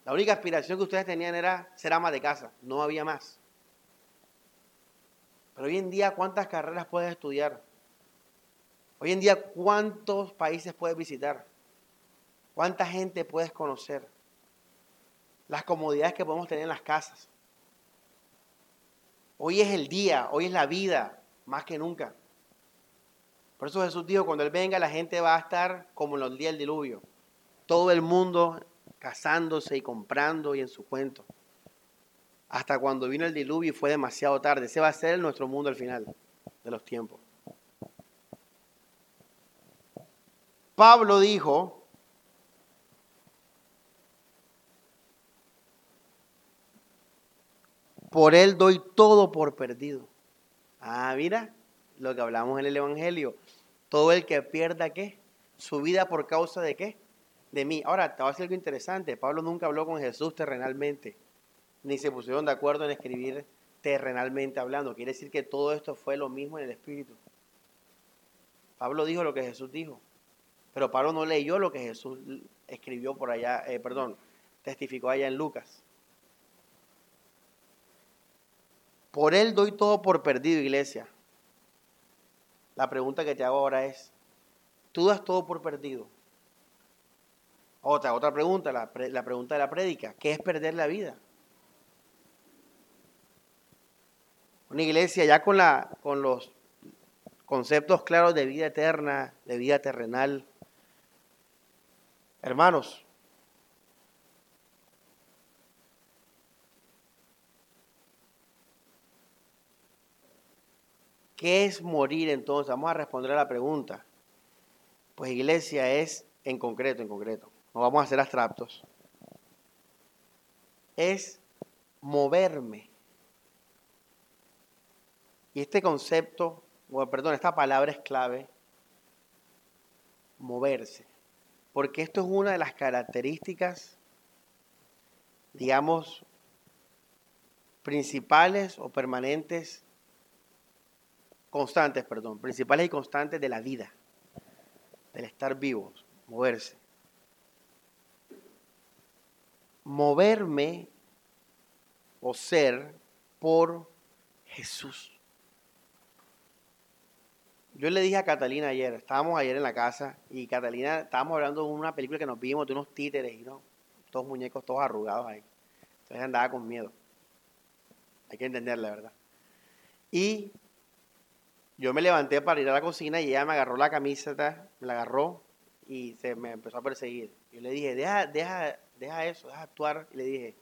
La única aspiración que ustedes tenían era ser ama de casa, no había más. Pero hoy en día, ¿cuántas carreras puedes estudiar? Hoy en día, ¿cuántos países puedes visitar? ¿Cuánta gente puedes conocer? Las comodidades que podemos tener en las casas. Hoy es el día, hoy es la vida, más que nunca. Por eso Jesús dijo, cuando Él venga la gente va a estar como en los días del diluvio. Todo el mundo casándose y comprando y en su cuento. Hasta cuando vino el diluvio y fue demasiado tarde. Ese va a ser nuestro mundo al final de los tiempos. Pablo dijo, por él doy todo por perdido. Ah, mira lo que hablamos en el Evangelio. Todo el que pierda qué? Su vida por causa de qué? De mí. Ahora, te voy a decir algo interesante. Pablo nunca habló con Jesús terrenalmente, ni se pusieron de acuerdo en escribir terrenalmente hablando. Quiere decir que todo esto fue lo mismo en el Espíritu. Pablo dijo lo que Jesús dijo. Pero Pablo no leyó lo que Jesús escribió por allá, eh, perdón, testificó allá en Lucas. Por él doy todo por perdido, iglesia. La pregunta que te hago ahora es, ¿tú das todo por perdido? Otra, otra pregunta, la, pregunta de la prédica, ¿qué es perder la vida? Una iglesia ya con, la, con los conceptos claros de vida eterna, de vida terrenal, Hermanos, ¿qué es morir entonces? Vamos a responder a la pregunta. Pues iglesia es en concreto, en concreto. No vamos a ser abstractos. Es moverme. Y este concepto, bueno, perdón, esta palabra es clave. Moverse porque esto es una de las características, digamos, principales o permanentes, constantes, perdón, principales y constantes de la vida, del estar vivos, moverse. Moverme o ser por Jesús. Yo le dije a Catalina ayer, estábamos ayer en la casa y Catalina, estábamos hablando de una película que nos vimos de unos títeres y no, todos muñecos todos arrugados ahí. Entonces andaba con miedo. Hay que entenderla, ¿verdad? Y yo me levanté para ir a la cocina y ella me agarró la camiseta, me la agarró y se me empezó a perseguir. Yo le dije, deja, deja, deja eso, deja actuar. Y le dije,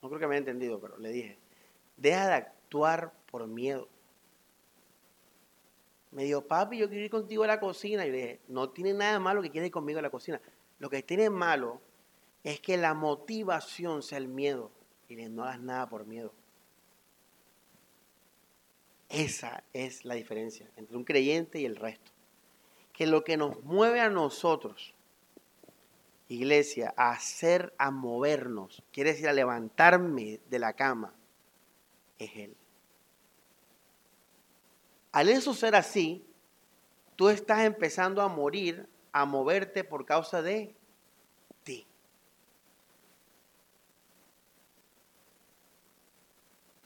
no creo que me haya entendido, pero le dije, deja de actuar por miedo. Me dijo, papi, yo quiero ir contigo a la cocina. Y le dije, no tiene nada malo que quieras ir conmigo a la cocina. Lo que tiene malo es que la motivación sea el miedo. Y le dije, no hagas nada por miedo. Esa es la diferencia entre un creyente y el resto. Que lo que nos mueve a nosotros, iglesia, a hacer, a movernos, quiere decir a levantarme de la cama, es Él. Al eso ser así, tú estás empezando a morir, a moverte por causa de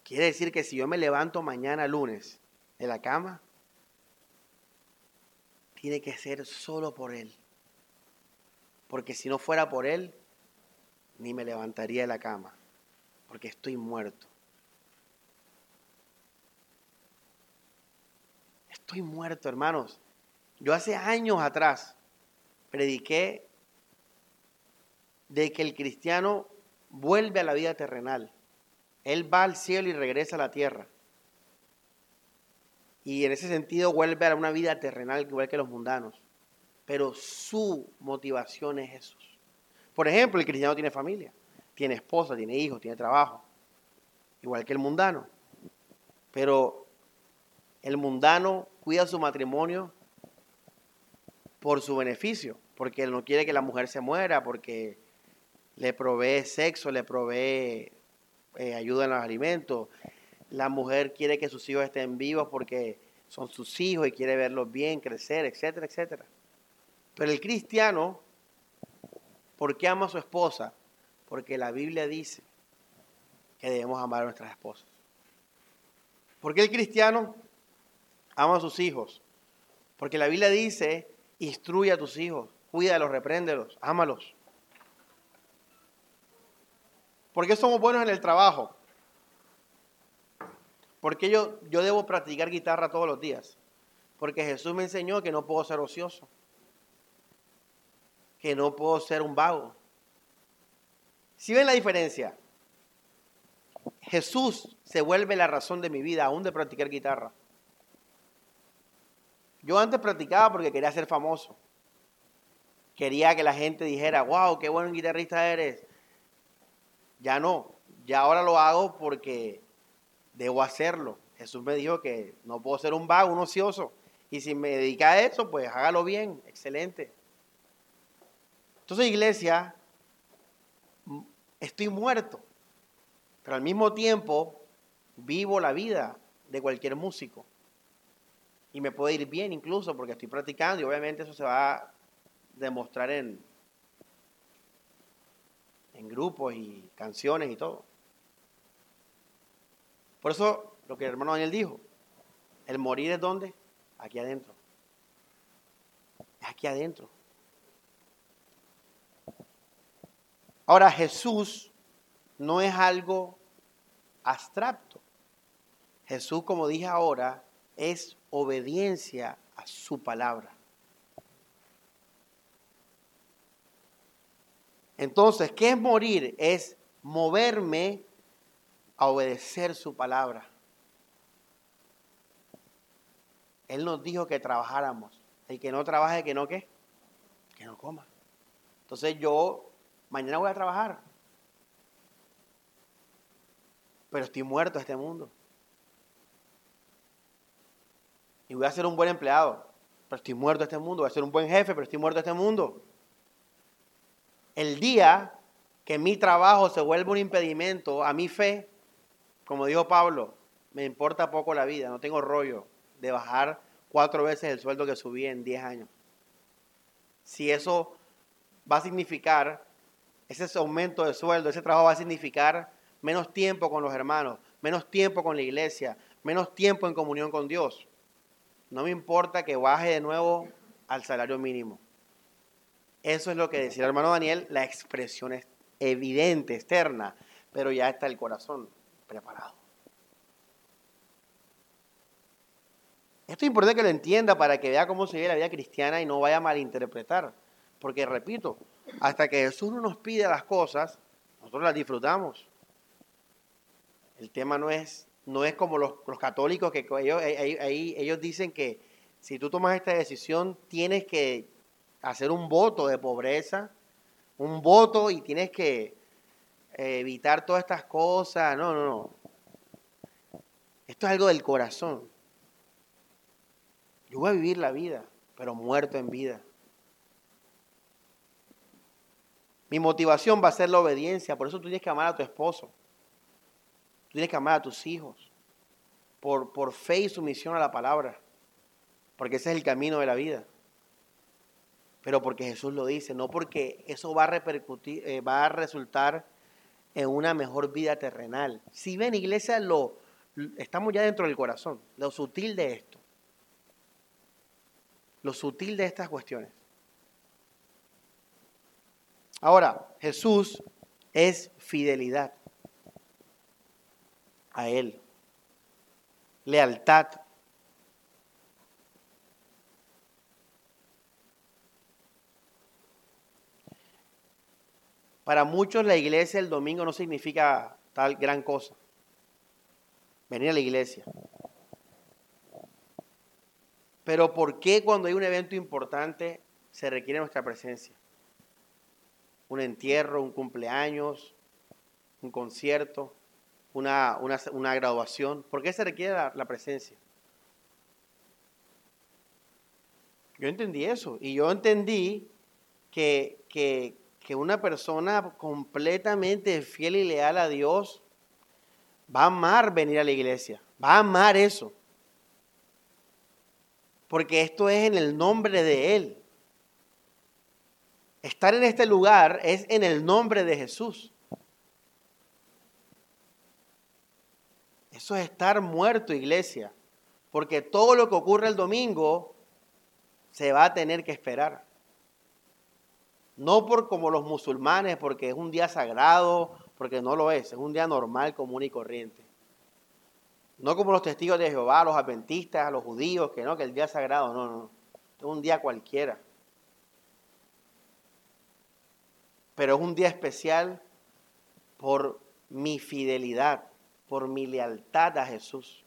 Quiere decir que si yo me levanto mañana lunes de la cama, tiene que ser solo por Él. Porque si no fuera por Él, ni me levantaría de la cama, porque estoy muerto. estoy muerto, hermanos. Yo hace años atrás prediqué de que el cristiano vuelve a la vida terrenal. Él va al cielo y regresa a la tierra. Y en ese sentido vuelve a una vida terrenal igual que los mundanos. Pero su motivación es Jesús. Por ejemplo, el cristiano tiene familia, tiene esposa, tiene hijos, tiene trabajo. Igual que el mundano. Pero el mundano cuida su matrimonio por su beneficio, porque él no quiere que la mujer se muera, porque le provee sexo, le provee eh, ayuda en los alimentos. La mujer quiere que sus hijos estén vivos porque son sus hijos y quiere verlos bien, crecer, etcétera, etcétera. Pero el cristiano, ¿por qué ama a su esposa? Porque la Biblia dice que debemos amar a nuestras esposas. ¿Por qué el cristiano ama a sus hijos? Porque la Biblia dice, instruye a tus hijos, cuídalos, repréndelos, ámalos. ¿Por qué somos buenos en el trabajo? Porque yo, yo debo practicar guitarra todos los días. Porque Jesús me enseñó que no puedo ser ocioso. Que no puedo ser un vago. Si ven la diferencia, Jesús se vuelve la razón de mi vida, aún de practicar guitarra. Yo antes practicaba porque quería ser famoso. Quería que la gente dijera, wow, qué buen guitarrista eres. Ya no, ya ahora lo hago porque debo hacerlo. Jesús me dijo que no puedo ser un vago, un ocioso. Y si me dedica a eso, pues hágalo bien, excelente. Entonces, iglesia, estoy muerto, pero al mismo tiempo vivo la vida de cualquier músico. Y me puede ir bien incluso porque estoy practicando y obviamente eso se va a demostrar en, en grupos y canciones y todo. Por eso lo que el hermano Daniel dijo, el morir es donde? Aquí adentro. Es aquí adentro. Ahora Jesús no es algo abstracto. Jesús, como dije ahora, es obediencia a su palabra. Entonces, ¿qué es morir? Es moverme a obedecer su palabra. Él nos dijo que trabajáramos. El que no trabaje, que no qué? Que no coma. Entonces yo mañana voy a trabajar. Pero estoy muerto a este mundo. Y voy a ser un buen empleado. Pero estoy muerto a este mundo. Voy a ser un buen jefe, pero estoy muerto a este mundo. El día que mi trabajo se vuelva un impedimento a mi fe, como dijo Pablo, me importa poco la vida, no tengo rollo de bajar cuatro veces el sueldo que subí en diez años. Si eso va a significar, ese aumento de sueldo, ese trabajo va a significar menos tiempo con los hermanos, menos tiempo con la iglesia, menos tiempo en comunión con Dios. No me importa que baje de nuevo al salario mínimo. Eso es lo que decía el hermano Daniel, la expresión es evidente, externa, pero ya está el corazón preparado. Esto es importante que lo entienda para que vea cómo se ve la vida cristiana y no vaya a malinterpretar. Porque, repito, hasta que Jesús no nos pide las cosas, nosotros las disfrutamos. El tema no es, no es como los, católicos que ellos, ellos dicen que si tú tomas esta decisión tienes que hacer un voto de pobreza, un voto y tienes que evitar todas estas cosas. No, no, no. Esto es algo del corazón. Yo voy a vivir la vida, pero muerto en vida. Mi motivación va a ser la obediencia, por eso tú tienes que amar a tu esposo. Tú tienes que amar a tus hijos. Por, por fe y sumisión a la palabra. Porque ese es el camino de la vida. Pero porque Jesús lo dice, no porque eso va a repercutir, eh, va a resultar en una mejor vida terrenal. Si ven, iglesia, lo, estamos ya dentro del corazón, lo sutil de esto. Lo sutil de estas cuestiones. Ahora, Jesús es fidelidad a Él, lealtad. Para muchos la iglesia el domingo no significa tal gran cosa. Venir a la iglesia. Pero ¿por qué cuando hay un evento importante se requiere nuestra presencia? Un entierro, un cumpleaños, un concierto, una, graduación. ¿Por qué se requiere la presencia? Yo entendí eso y yo entendí que, que, una persona completamente fiel y leal a Dios va a amar venir a la iglesia, va a amar eso. Porque esto es en el nombre de Él. Estar en este lugar es en el nombre de Jesús. Eso es estar muerto, iglesia. Porque todo lo que ocurre el domingo se va a tener que esperar. No por como los musulmanes, porque es un día sagrado, porque no lo es, es un día normal, común y corriente. No como los testigos de Jehová, los adventistas, los judíos, que no, que el día sagrado, no, no, es un día cualquiera. Pero es un día especial por mi fidelidad, por mi lealtad a Jesús.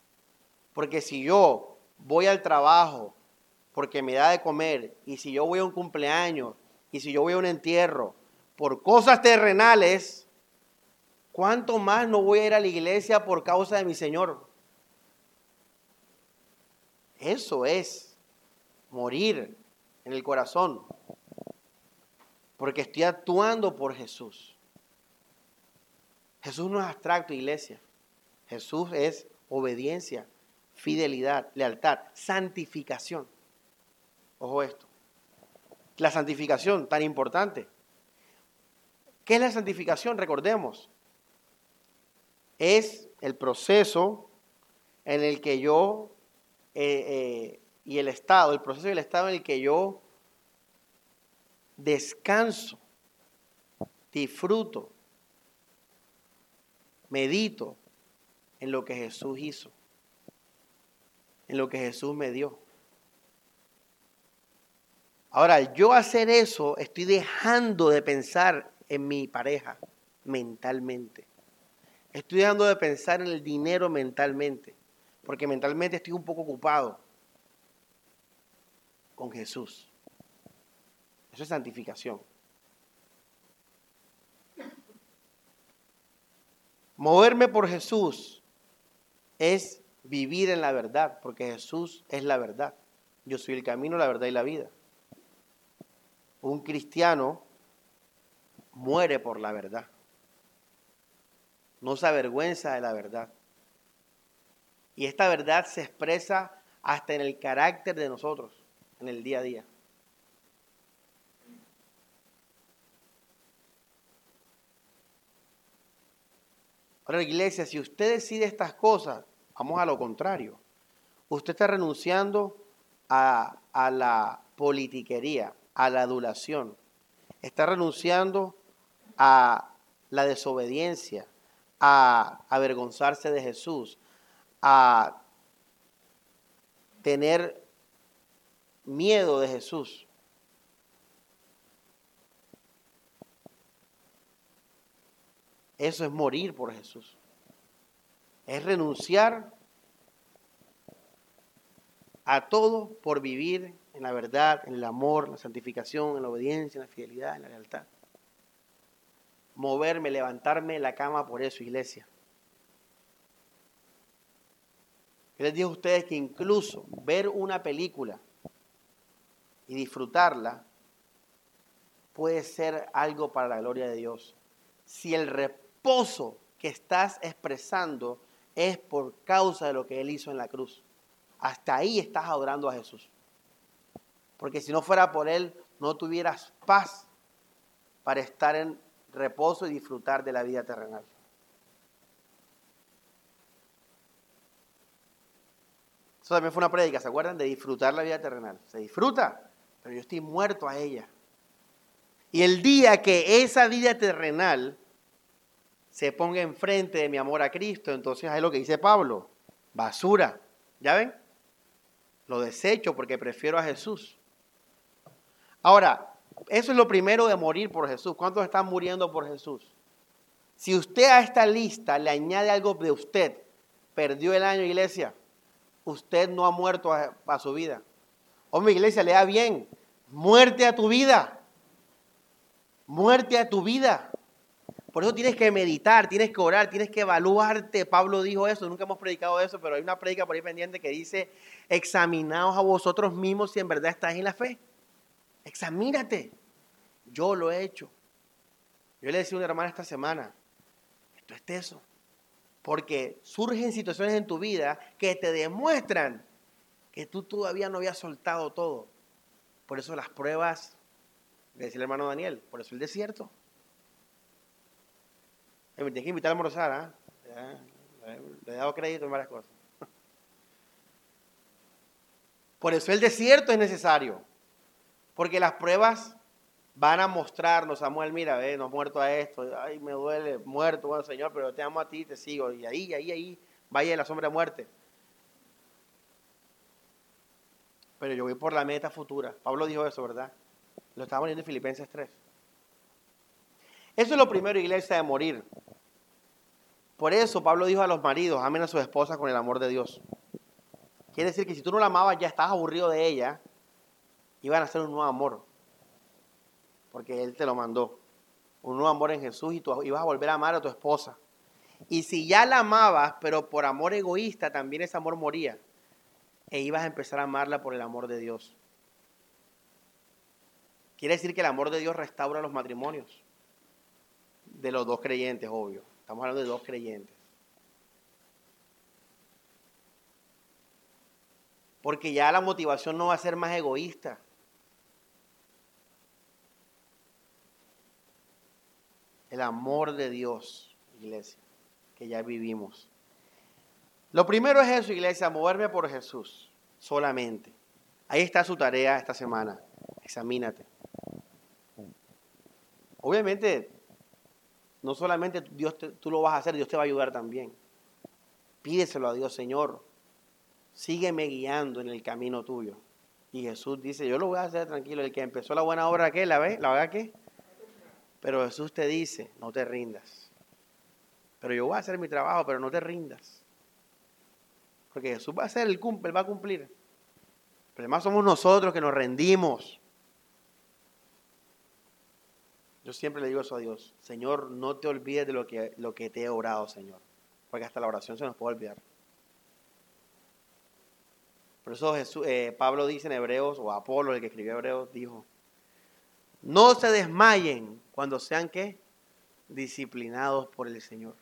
Porque si yo voy al trabajo porque me da de comer, y si yo voy a un cumpleaños, y si yo voy a un entierro, por cosas terrenales, ¿cuánto más no voy a ir a la iglesia por causa de mi Señor? Eso es morir en el corazón, porque estoy actuando por Jesús. Jesús no es abstracto, iglesia. Jesús es obediencia, fidelidad, lealtad, santificación. Ojo esto. La santificación, tan importante. ¿Qué es la santificación? Recordemos. Es el proceso en el que yo eh, eh, y el estado, el proceso y el estado en el que yo descanso, disfruto, medito en lo que Jesús hizo, en lo que Jesús me dio. Ahora, yo hacer eso, estoy dejando de pensar en mi pareja mentalmente. Estoy dejando de pensar en el dinero mentalmente, porque mentalmente estoy un poco ocupado con Jesús. Eso es santificación. Moverme por Jesús es vivir en la verdad, porque Jesús es la verdad. Yo soy el camino, la verdad y la vida un cristiano muere por la verdad. No se avergüenza de la verdad. Y esta verdad se expresa hasta en el carácter de nosotros, en el día a día. Ahora, iglesia, si usted decide estas cosas, vamos a lo contrario. Usted está renunciando a, a la politiquería, a la adulación, está renunciando a la desobediencia, a avergonzarse de Jesús, a tener miedo de Jesús. Eso es morir por Jesús. Es renunciar a todo por vivir en la verdad, en el amor, en la santificación, en la obediencia, en la fidelidad, en la lealtad. Moverme, levantarme de la cama por eso, iglesia. Les digo a ustedes que incluso ver una película y disfrutarla puede ser algo para la gloria de Dios. Si el reposo que estás expresando es por causa de lo que Él hizo en la cruz. Hasta ahí estás adorando a Jesús. Porque si no fuera por Él, no tuvieras paz para estar en reposo y disfrutar de la vida terrenal. Eso también fue una prédica, ¿se acuerdan? De disfrutar la vida terrenal. Se disfruta, pero yo estoy muerto a ella. Y el día que esa vida terrenal se ponga enfrente de mi amor a Cristo, entonces es lo que dice Pablo, basura. ¿Ya ven? Lo desecho porque prefiero a Jesús. Ahora, Eso es lo primero de morir por Jesús. ¿Cuántos están muriendo por Jesús? Si usted a esta lista le añade algo de usted, perdió el año, iglesia, usted no ha muerto a, su vida. Hombre, iglesia, lea bien. Muerte a tu vida. Muerte a tu vida. Por eso tienes que meditar, tienes que orar, tienes que evaluarte. Pablo dijo eso, nunca hemos predicado eso, pero hay una predica por ahí pendiente que dice, examinaos a vosotros mismos si en verdad estáis en la fe. Examínate. Yo lo he hecho. Yo le decía a una hermana esta semana, esto es eso. Porque surgen situaciones en tu vida que te demuestran que tú todavía no habías soltado todo. Por eso las pruebas, le decía el hermano Daniel, por eso el desierto. Me tienes que invitar a almorzar, ¿ah? Le he dado crédito en varias cosas. Por eso el desierto es necesario. Porque las pruebas van a mostrarnos, Samuel, mira, ve, no muerto a esto, ay, me duele, muerto, bueno, Señor, pero te amo a ti, te sigo. Y ahí, ahí, ahí, vaya la sombra de muerte. Pero yo voy por la meta futura. Pablo dijo eso, ¿verdad? Lo estaba leyendo en Filipenses 3. Eso es lo primero, iglesia, de morir. Por eso Pablo dijo a los maridos, amen a su esposa con el amor de Dios. Quiere decir que si tú no la amabas, ya estás aburrido de ella, iban a hacer un nuevo amor. Porque Él te lo mandó. Un nuevo amor en Jesús y ibas a volver a amar a tu esposa. Y si ya la amabas, pero por amor egoísta, también ese amor moría. E ibas a empezar a amarla por el amor de Dios. Quiere decir que el amor de Dios restaura los matrimonios. De los dos creyentes, obvio. Estamos hablando de dos creyentes. Porque ya la motivación no va a ser más egoísta. El amor de Dios, iglesia, que ya vivimos. Lo primero es eso, iglesia, moverme por Jesús, solamente. Ahí está su tarea esta semana. Examínate. Obviamente, no solamente Dios tú lo vas a hacer, Dios te va a ayudar también. Pídeselo a Dios, Señor sígueme guiando en el camino tuyo. Y Jesús dice, yo lo voy a hacer tranquilo. El que empezó la buena obra, ¿qué? ¿La ve? ¿La haga qué? Pero Jesús te dice, no te rindas. Pero yo voy a hacer mi trabajo, pero no te rindas. Porque Jesús va a hacer el cumple, Él va a cumplir. Pero además somos nosotros que nos rendimos. Yo siempre le digo eso a Dios, Señor, no te olvides de lo que, lo que te he orado, Señor. Porque hasta la oración se nos puede olvidar. Por eso Jesús, eh, Pablo dice en Hebreos, o Apolo, el que escribió Hebreos, dijo, no se desmayen cuando sean ¿qué? disciplinados por el Señor.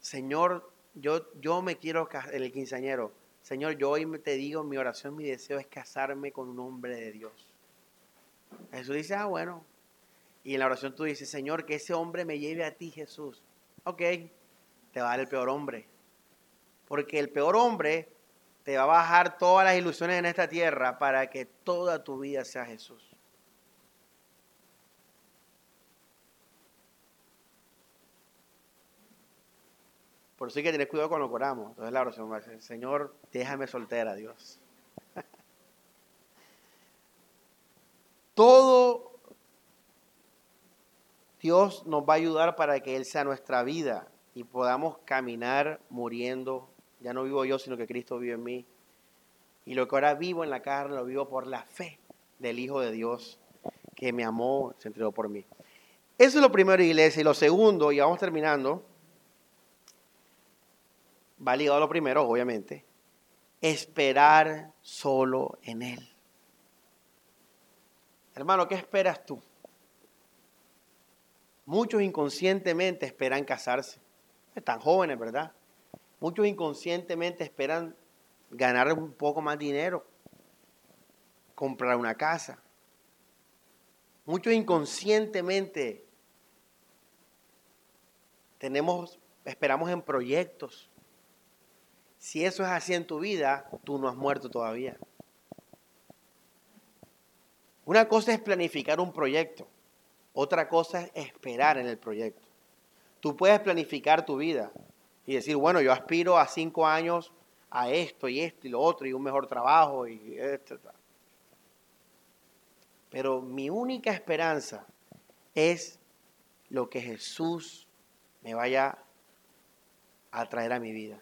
Señor, yo, yo me quiero casar, el quinceañero, Señor, yo hoy te digo, mi oración, mi deseo es casarme con un hombre de Dios. Jesús dice, ah, bueno. Y en la oración tú dices, Señor, que ese hombre me lleve a ti, Jesús. Ok, te va a dar el peor hombre. Porque el peor hombre te va a bajar todas las ilusiones en esta tierra para que toda tu vida sea Jesús. Por eso hay que tener cuidado cuando oramos. Entonces la oración va a decir, Señor, déjame soltera, Dios. Todo Dios nos va a ayudar para que Él sea nuestra vida y podamos caminar muriendo ya no vivo yo, sino que Cristo vive en mí. Y lo que ahora vivo en la carne lo vivo por la fe del Hijo de Dios que me amó, se entregó por mí. Eso es lo primero, iglesia. Y lo segundo, y vamos terminando, va ligado a lo primero, obviamente, esperar solo en Él. Hermano, ¿qué esperas tú? Muchos inconscientemente esperan casarse. Están jóvenes, ¿verdad? Muchos inconscientemente esperan ganar un poco más dinero, comprar una casa. Muchos inconscientemente tenemos, esperamos en proyectos. Si eso es así en tu vida, tú no has muerto todavía. Una cosa es planificar un proyecto, otra cosa es esperar en el proyecto. Tú puedes planificar tu vida, y decir, bueno, yo aspiro a cinco años a esto y esto y lo otro y un mejor trabajo y esto. Pero mi única esperanza es lo que Jesús me vaya a traer a mi vida.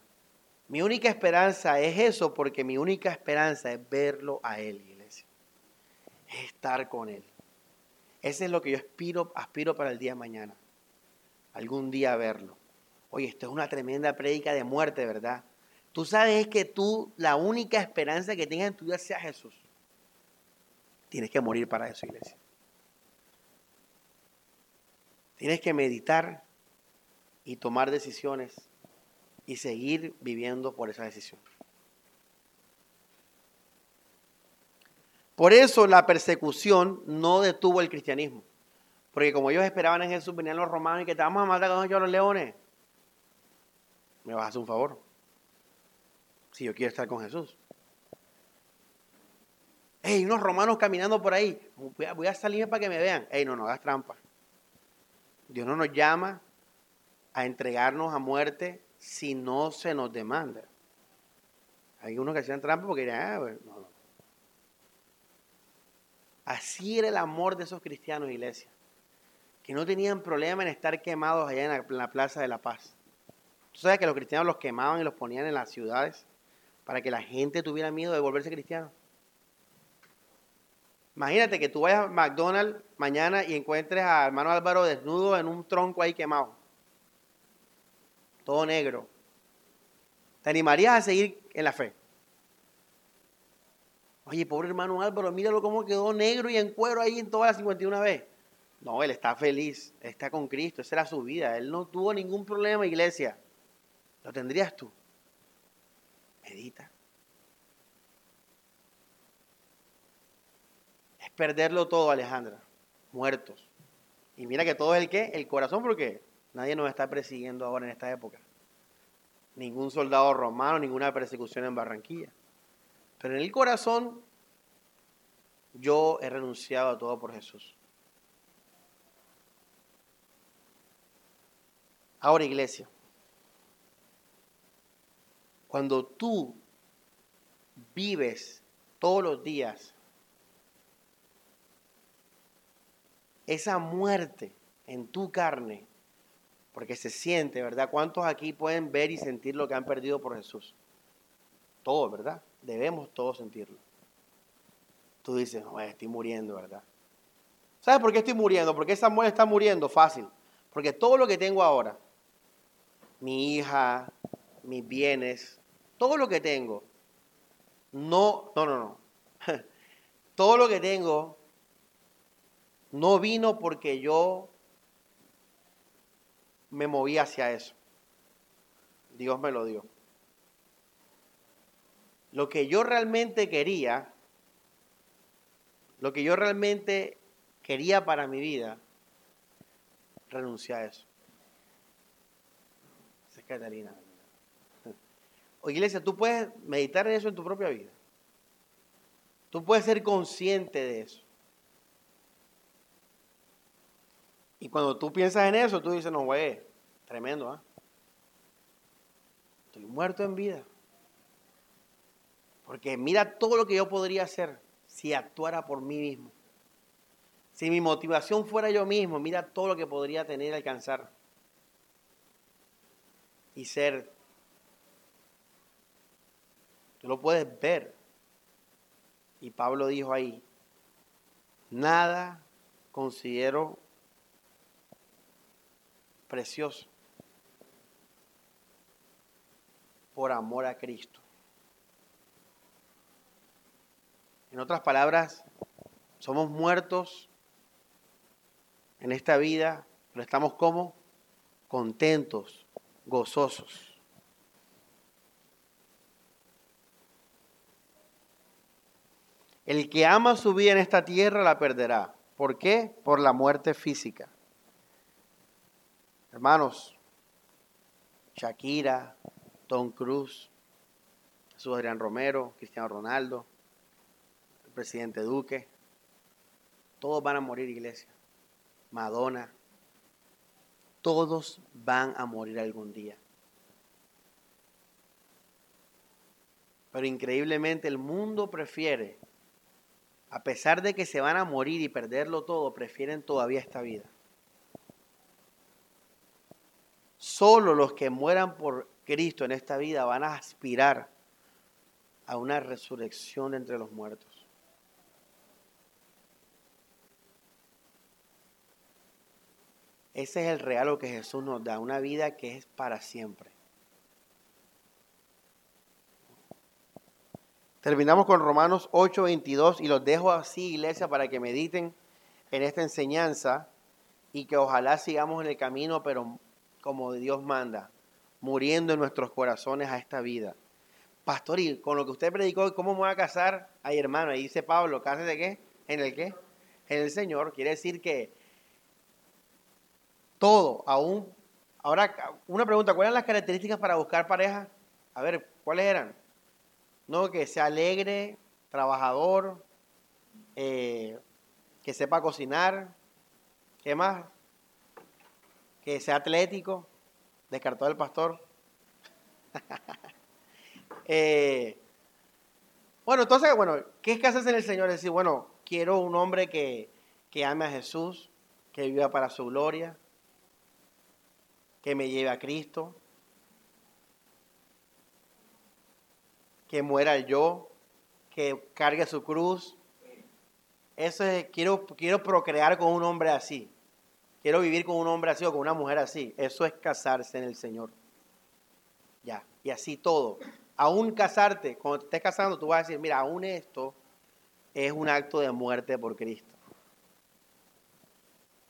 Mi única esperanza es eso porque mi única esperanza es verlo a Él, iglesia. Es estar con Él. Ese es lo que yo aspiro, aspiro para el día de mañana. Algún día verlo. Oye, esto es una tremenda prédica de muerte, ¿verdad? Tú sabes que tú, la única esperanza que tengas en tu vida sea Jesús. Tienes que morir para eso, iglesia. Tienes que meditar y tomar decisiones y seguir viviendo por esa decisión. Por eso la persecución no detuvo el cristianismo. Porque como ellos esperaban en Jesús, venían los romanos y que te vamos a matar con los leones. Me vas a hacer un favor. Si yo quiero estar con Jesús. Hey, unos romanos caminando por ahí. Voy a, salir para que me vean. Hey, no, no hagas trampa. Dios no nos llama a entregarnos a muerte si no se nos demanda. Hay unos que hacían trampa porque dirán, ah, no, no. Así era el amor de esos cristianos, iglesia, que no tenían problema en estar quemados allá en la, en la Plaza de la Paz. Tú sabes que los cristianos los quemaban y los ponían en las ciudades para que la gente tuviera miedo de volverse cristiano. Imagínate que tú vayas a McDonald's mañana y encuentres a hermano Álvaro desnudo en un tronco ahí quemado. Todo negro. ¿Te animarías a seguir en la fe? Oye, pobre hermano Álvaro, míralo cómo quedó negro y en cuero ahí en todas las 51 veces. No, él está feliz, está con Cristo, esa era su vida. Él no tuvo ningún problema, iglesia. ¿Lo tendrías tú? Medita. perderlo todo, Alejandra. Muertos. Y mira que todo es el qué? El corazón, porque nadie nos está persiguiendo ahora en esta época. Ningún soldado romano, ninguna persecución en Barranquilla. Pero en el corazón, yo he renunciado a todo por Jesús. Ahora, iglesia, cuando tú vives todos los días esa muerte en tu carne, porque se siente, ¿verdad? ¿Cuántos aquí pueden ver y sentir lo que han perdido por Jesús? Todos, ¿verdad? Debemos todos sentirlo. Tú dices, no, estoy muriendo, ¿verdad? ¿Sabes por qué estoy muriendo? Porque esa muerte está muriendo fácil. Porque todo lo que tengo ahora, mi hija, mis bienes, todo lo que tengo, no, no, no, no. todo lo que tengo no vino porque yo me moví hacia eso. Dios me lo dio. Lo que yo realmente quería, lo que yo realmente quería para mi vida, renuncié a eso. Esa es Catalina. Iglesia, tú puedes meditar en eso en tu propia vida. Tú puedes ser consciente de eso. Y cuando tú piensas en eso, tú dices, no, güey, tremendo, ¿ah? Estoy muerto en vida. Porque mira todo lo que yo podría hacer si actuara por mí mismo. Si mi motivación fuera yo mismo, mira todo lo que podría tener, alcanzar. Y ser. Tú lo puedes ver. Y Pablo dijo ahí, nada considero precioso por amor a Cristo. En otras palabras, somos muertos en esta vida, pero estamos como contentos, gozosos. El que ama su vida en esta tierra la perderá. ¿Por qué? Por la muerte física. Hermanos, Shakira, Tom Cruise, Jesús Adrián Romero, Cristiano Ronaldo, el presidente Duque, todos van a morir, iglesia. Madonna, todos van a morir algún día. Pero increíblemente el mundo prefiere a pesar de que se van a morir y perderlo todo, prefieren todavía esta vida. Solo los que mueran por Cristo en esta vida van a aspirar a una resurrección entre los muertos. Ese es el regalo que Jesús nos da, una vida que es para siempre. Terminamos con Romanos 8, 22 y los dejo así, iglesia, para que mediten en esta enseñanza y que ojalá sigamos en el camino, pero como Dios manda, muriendo en nuestros corazones a esta vida. Pastor, y con lo que usted predicó, ¿cómo me voy a casar? Ay, hermano, ahí dice Pablo, ¿cásese de qué? ¿En el qué? En el Señor. Quiere decir que todo, aún. Ahora, una pregunta, ¿cuáles eran las características para buscar pareja? A ver, ¿cuáles eran? No, que sea alegre, trabajador, eh, que sepa cocinar, ¿qué más? Que sea atlético, descartó el pastor. Eh, bueno, entonces, bueno, ¿qué es que haces en el Señor? Es decir, bueno, quiero un hombre que, que ame a Jesús, que viva para su gloria, que me lleve a Cristo, que muera yo, que cargue su cruz. Eso es, quiero, quiero procrear con un hombre así. Quiero vivir con un hombre así o con una mujer así. Eso es casarse en el Señor. Ya, y así todo. Aún casarte, cuando te estés casando, tú vas a decir, mira, aún esto es un acto de muerte por Cristo.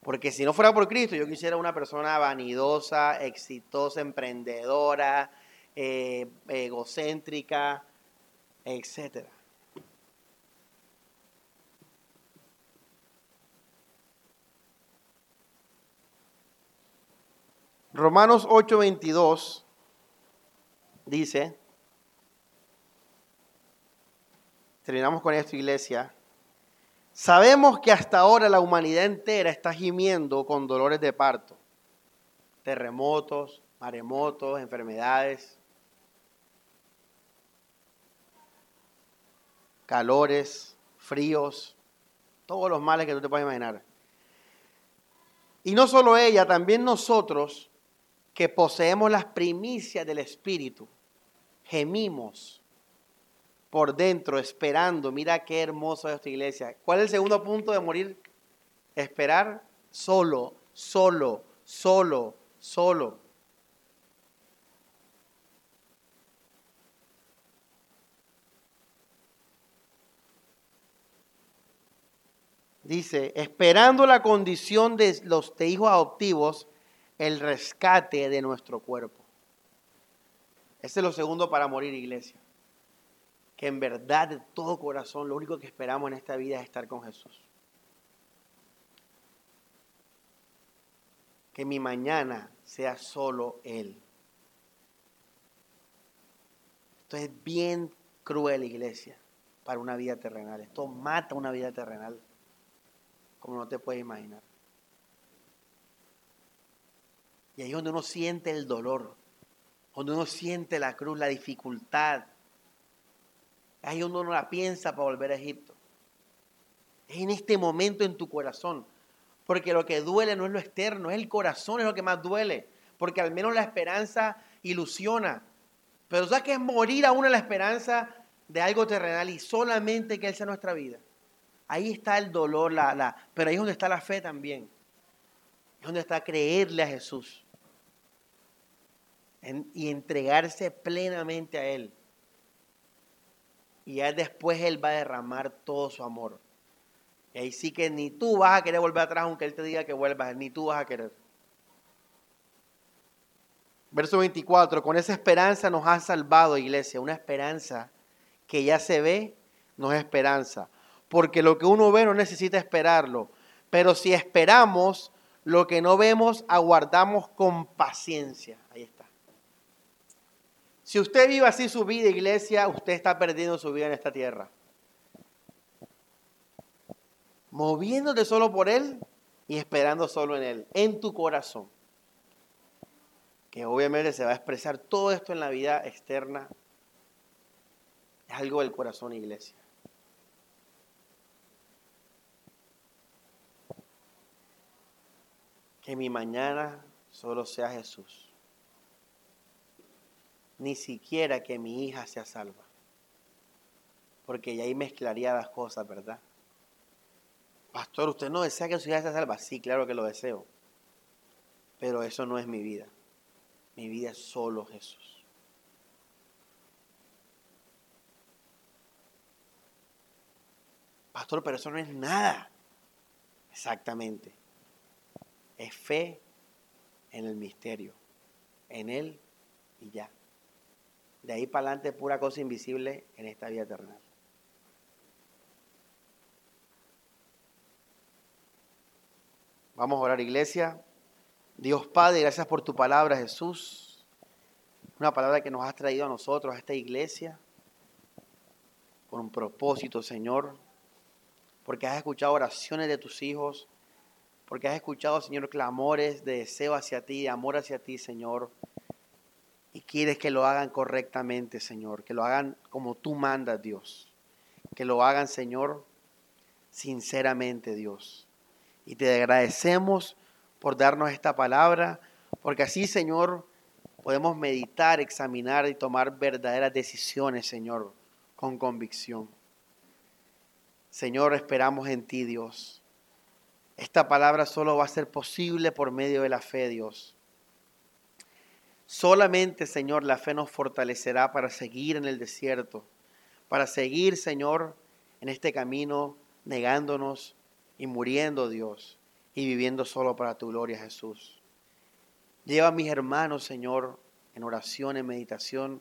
Porque si no fuera por Cristo, yo quisiera una persona vanidosa, exitosa, emprendedora, eh, egocéntrica, etc. Romanos 8:22 dice, terminamos con esto iglesia, Sabemos que hasta ahora la humanidad entera está gimiendo con dolores de parto, terremotos, maremotos, enfermedades, calores, fríos, todos los males que tú te puedes imaginar. Y no solo ella, también nosotros que poseemos las primicias del Espíritu, gemimos por dentro, esperando. Mira qué hermoso es esta iglesia. ¿Cuál es el segundo punto de morir? Esperar solo, solo, solo, solo. Dice, esperando la condición de los de hijos adoptivos, el rescate de nuestro cuerpo. Ese es lo segundo para morir, iglesia que en verdad de todo corazón lo único que esperamos en esta vida es estar con Jesús. Que mi mañana sea solo Él. Esto es bien cruel, iglesia, para una vida terrenal. Esto mata una vida terrenal, como no te puedes imaginar. Y ahí es donde uno siente el dolor, donde uno siente la cruz, la dificultad, Ahí uno no la piensa para volver a Egipto. Es en este momento en tu corazón. Porque lo que duele no es lo externo, es el corazón, es lo que más duele. Porque al menos la esperanza ilusiona. Pero ¿sabes qué es morir aún en la esperanza de algo terrenal y solamente que Él sea nuestra vida? Ahí está el dolor, la, la, pero ahí es donde está la fe también. Es donde está creerle a Jesús. y entregarse plenamente a Él y ya después Él va a derramar todo su amor. Y ahí sí que ni tú vas a querer volver atrás aunque Él te diga que vuelvas, ni tú vas a querer. Verso 24, con esa esperanza nos ha salvado, iglesia, una esperanza que ya se ve, no es esperanza, porque lo que uno ve no necesita esperarlo, pero si esperamos lo que no vemos, aguardamos con paciencia. Ahí está. Si usted vive así su vida, iglesia, usted está perdiendo su vida en esta tierra. Moviéndote solo por Él y esperando solo en Él, en tu corazón. Que obviamente se va a expresar todo esto en la vida externa. Es algo del corazón, iglesia. Que mi mañana solo sea Jesús. Ni siquiera que mi hija sea salva. Porque ya ahí mezclaría las cosas, ¿verdad? Pastor, ¿usted no desea que su hija sea salva? Sí, claro que lo deseo. Pero eso no es mi vida. Mi vida es solo Jesús. Pastor, pero eso no es nada. Exactamente. Es fe en el misterio, en Él y ya. De ahí para adelante pura cosa invisible en esta vida eterna. Vamos a orar, iglesia. Dios Padre, gracias por tu palabra, Jesús. Una palabra que nos has traído a nosotros, a esta iglesia, con un propósito, Señor. Porque has escuchado oraciones de tus hijos porque has escuchado, Señor, clamores de deseo hacia ti, de amor hacia ti, Señor. Y quieres que lo hagan correctamente, Señor, que lo hagan como tú mandas, Dios. Que lo hagan, Señor, sinceramente, Dios. Y te agradecemos por darnos esta palabra, porque así, Señor, podemos meditar, examinar y tomar verdaderas decisiones, Señor, con convicción. Señor, esperamos en ti, Dios. Esta palabra solo va a ser posible por medio de la fe, Dios. Solamente, Señor, la fe nos fortalecerá para seguir en el desierto, para seguir, Señor, en este camino, negándonos y muriendo, Dios, y viviendo solo para tu gloria, Jesús. Lleva a mis hermanos, Señor, en oración, en meditación,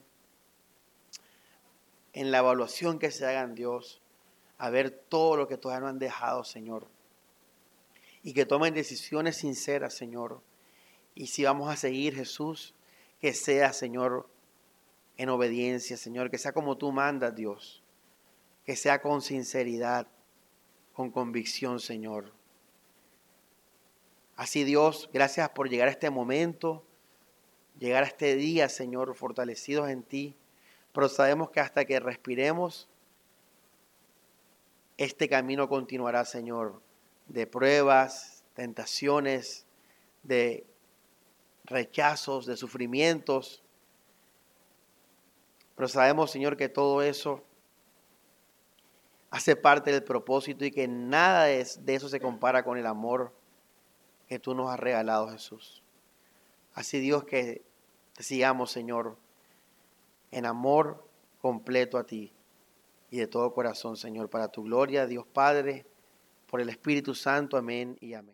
en la evaluación que se hagan, Dios, a ver todo lo que todavía no han dejado, Señor y que tomen decisiones sinceras, Señor. Y si vamos a seguir, Jesús, que sea, Señor, en obediencia, Señor, que sea como tú mandas, Dios, que sea con sinceridad, con convicción, Señor. Así, Dios, gracias por llegar a este momento, llegar a este día, Señor, fortalecidos en ti, pero sabemos que hasta que respiremos, este camino continuará, Señor de pruebas, tentaciones, de rechazos, de sufrimientos. Pero sabemos, Señor, que todo eso hace parte del propósito y que nada de eso se compara con el amor que tú nos has regalado, Jesús. Así Dios que te sigamos, Señor, en amor completo a ti y de todo corazón, Señor, para tu gloria, Dios Padre por el Espíritu Santo. Amén y amén.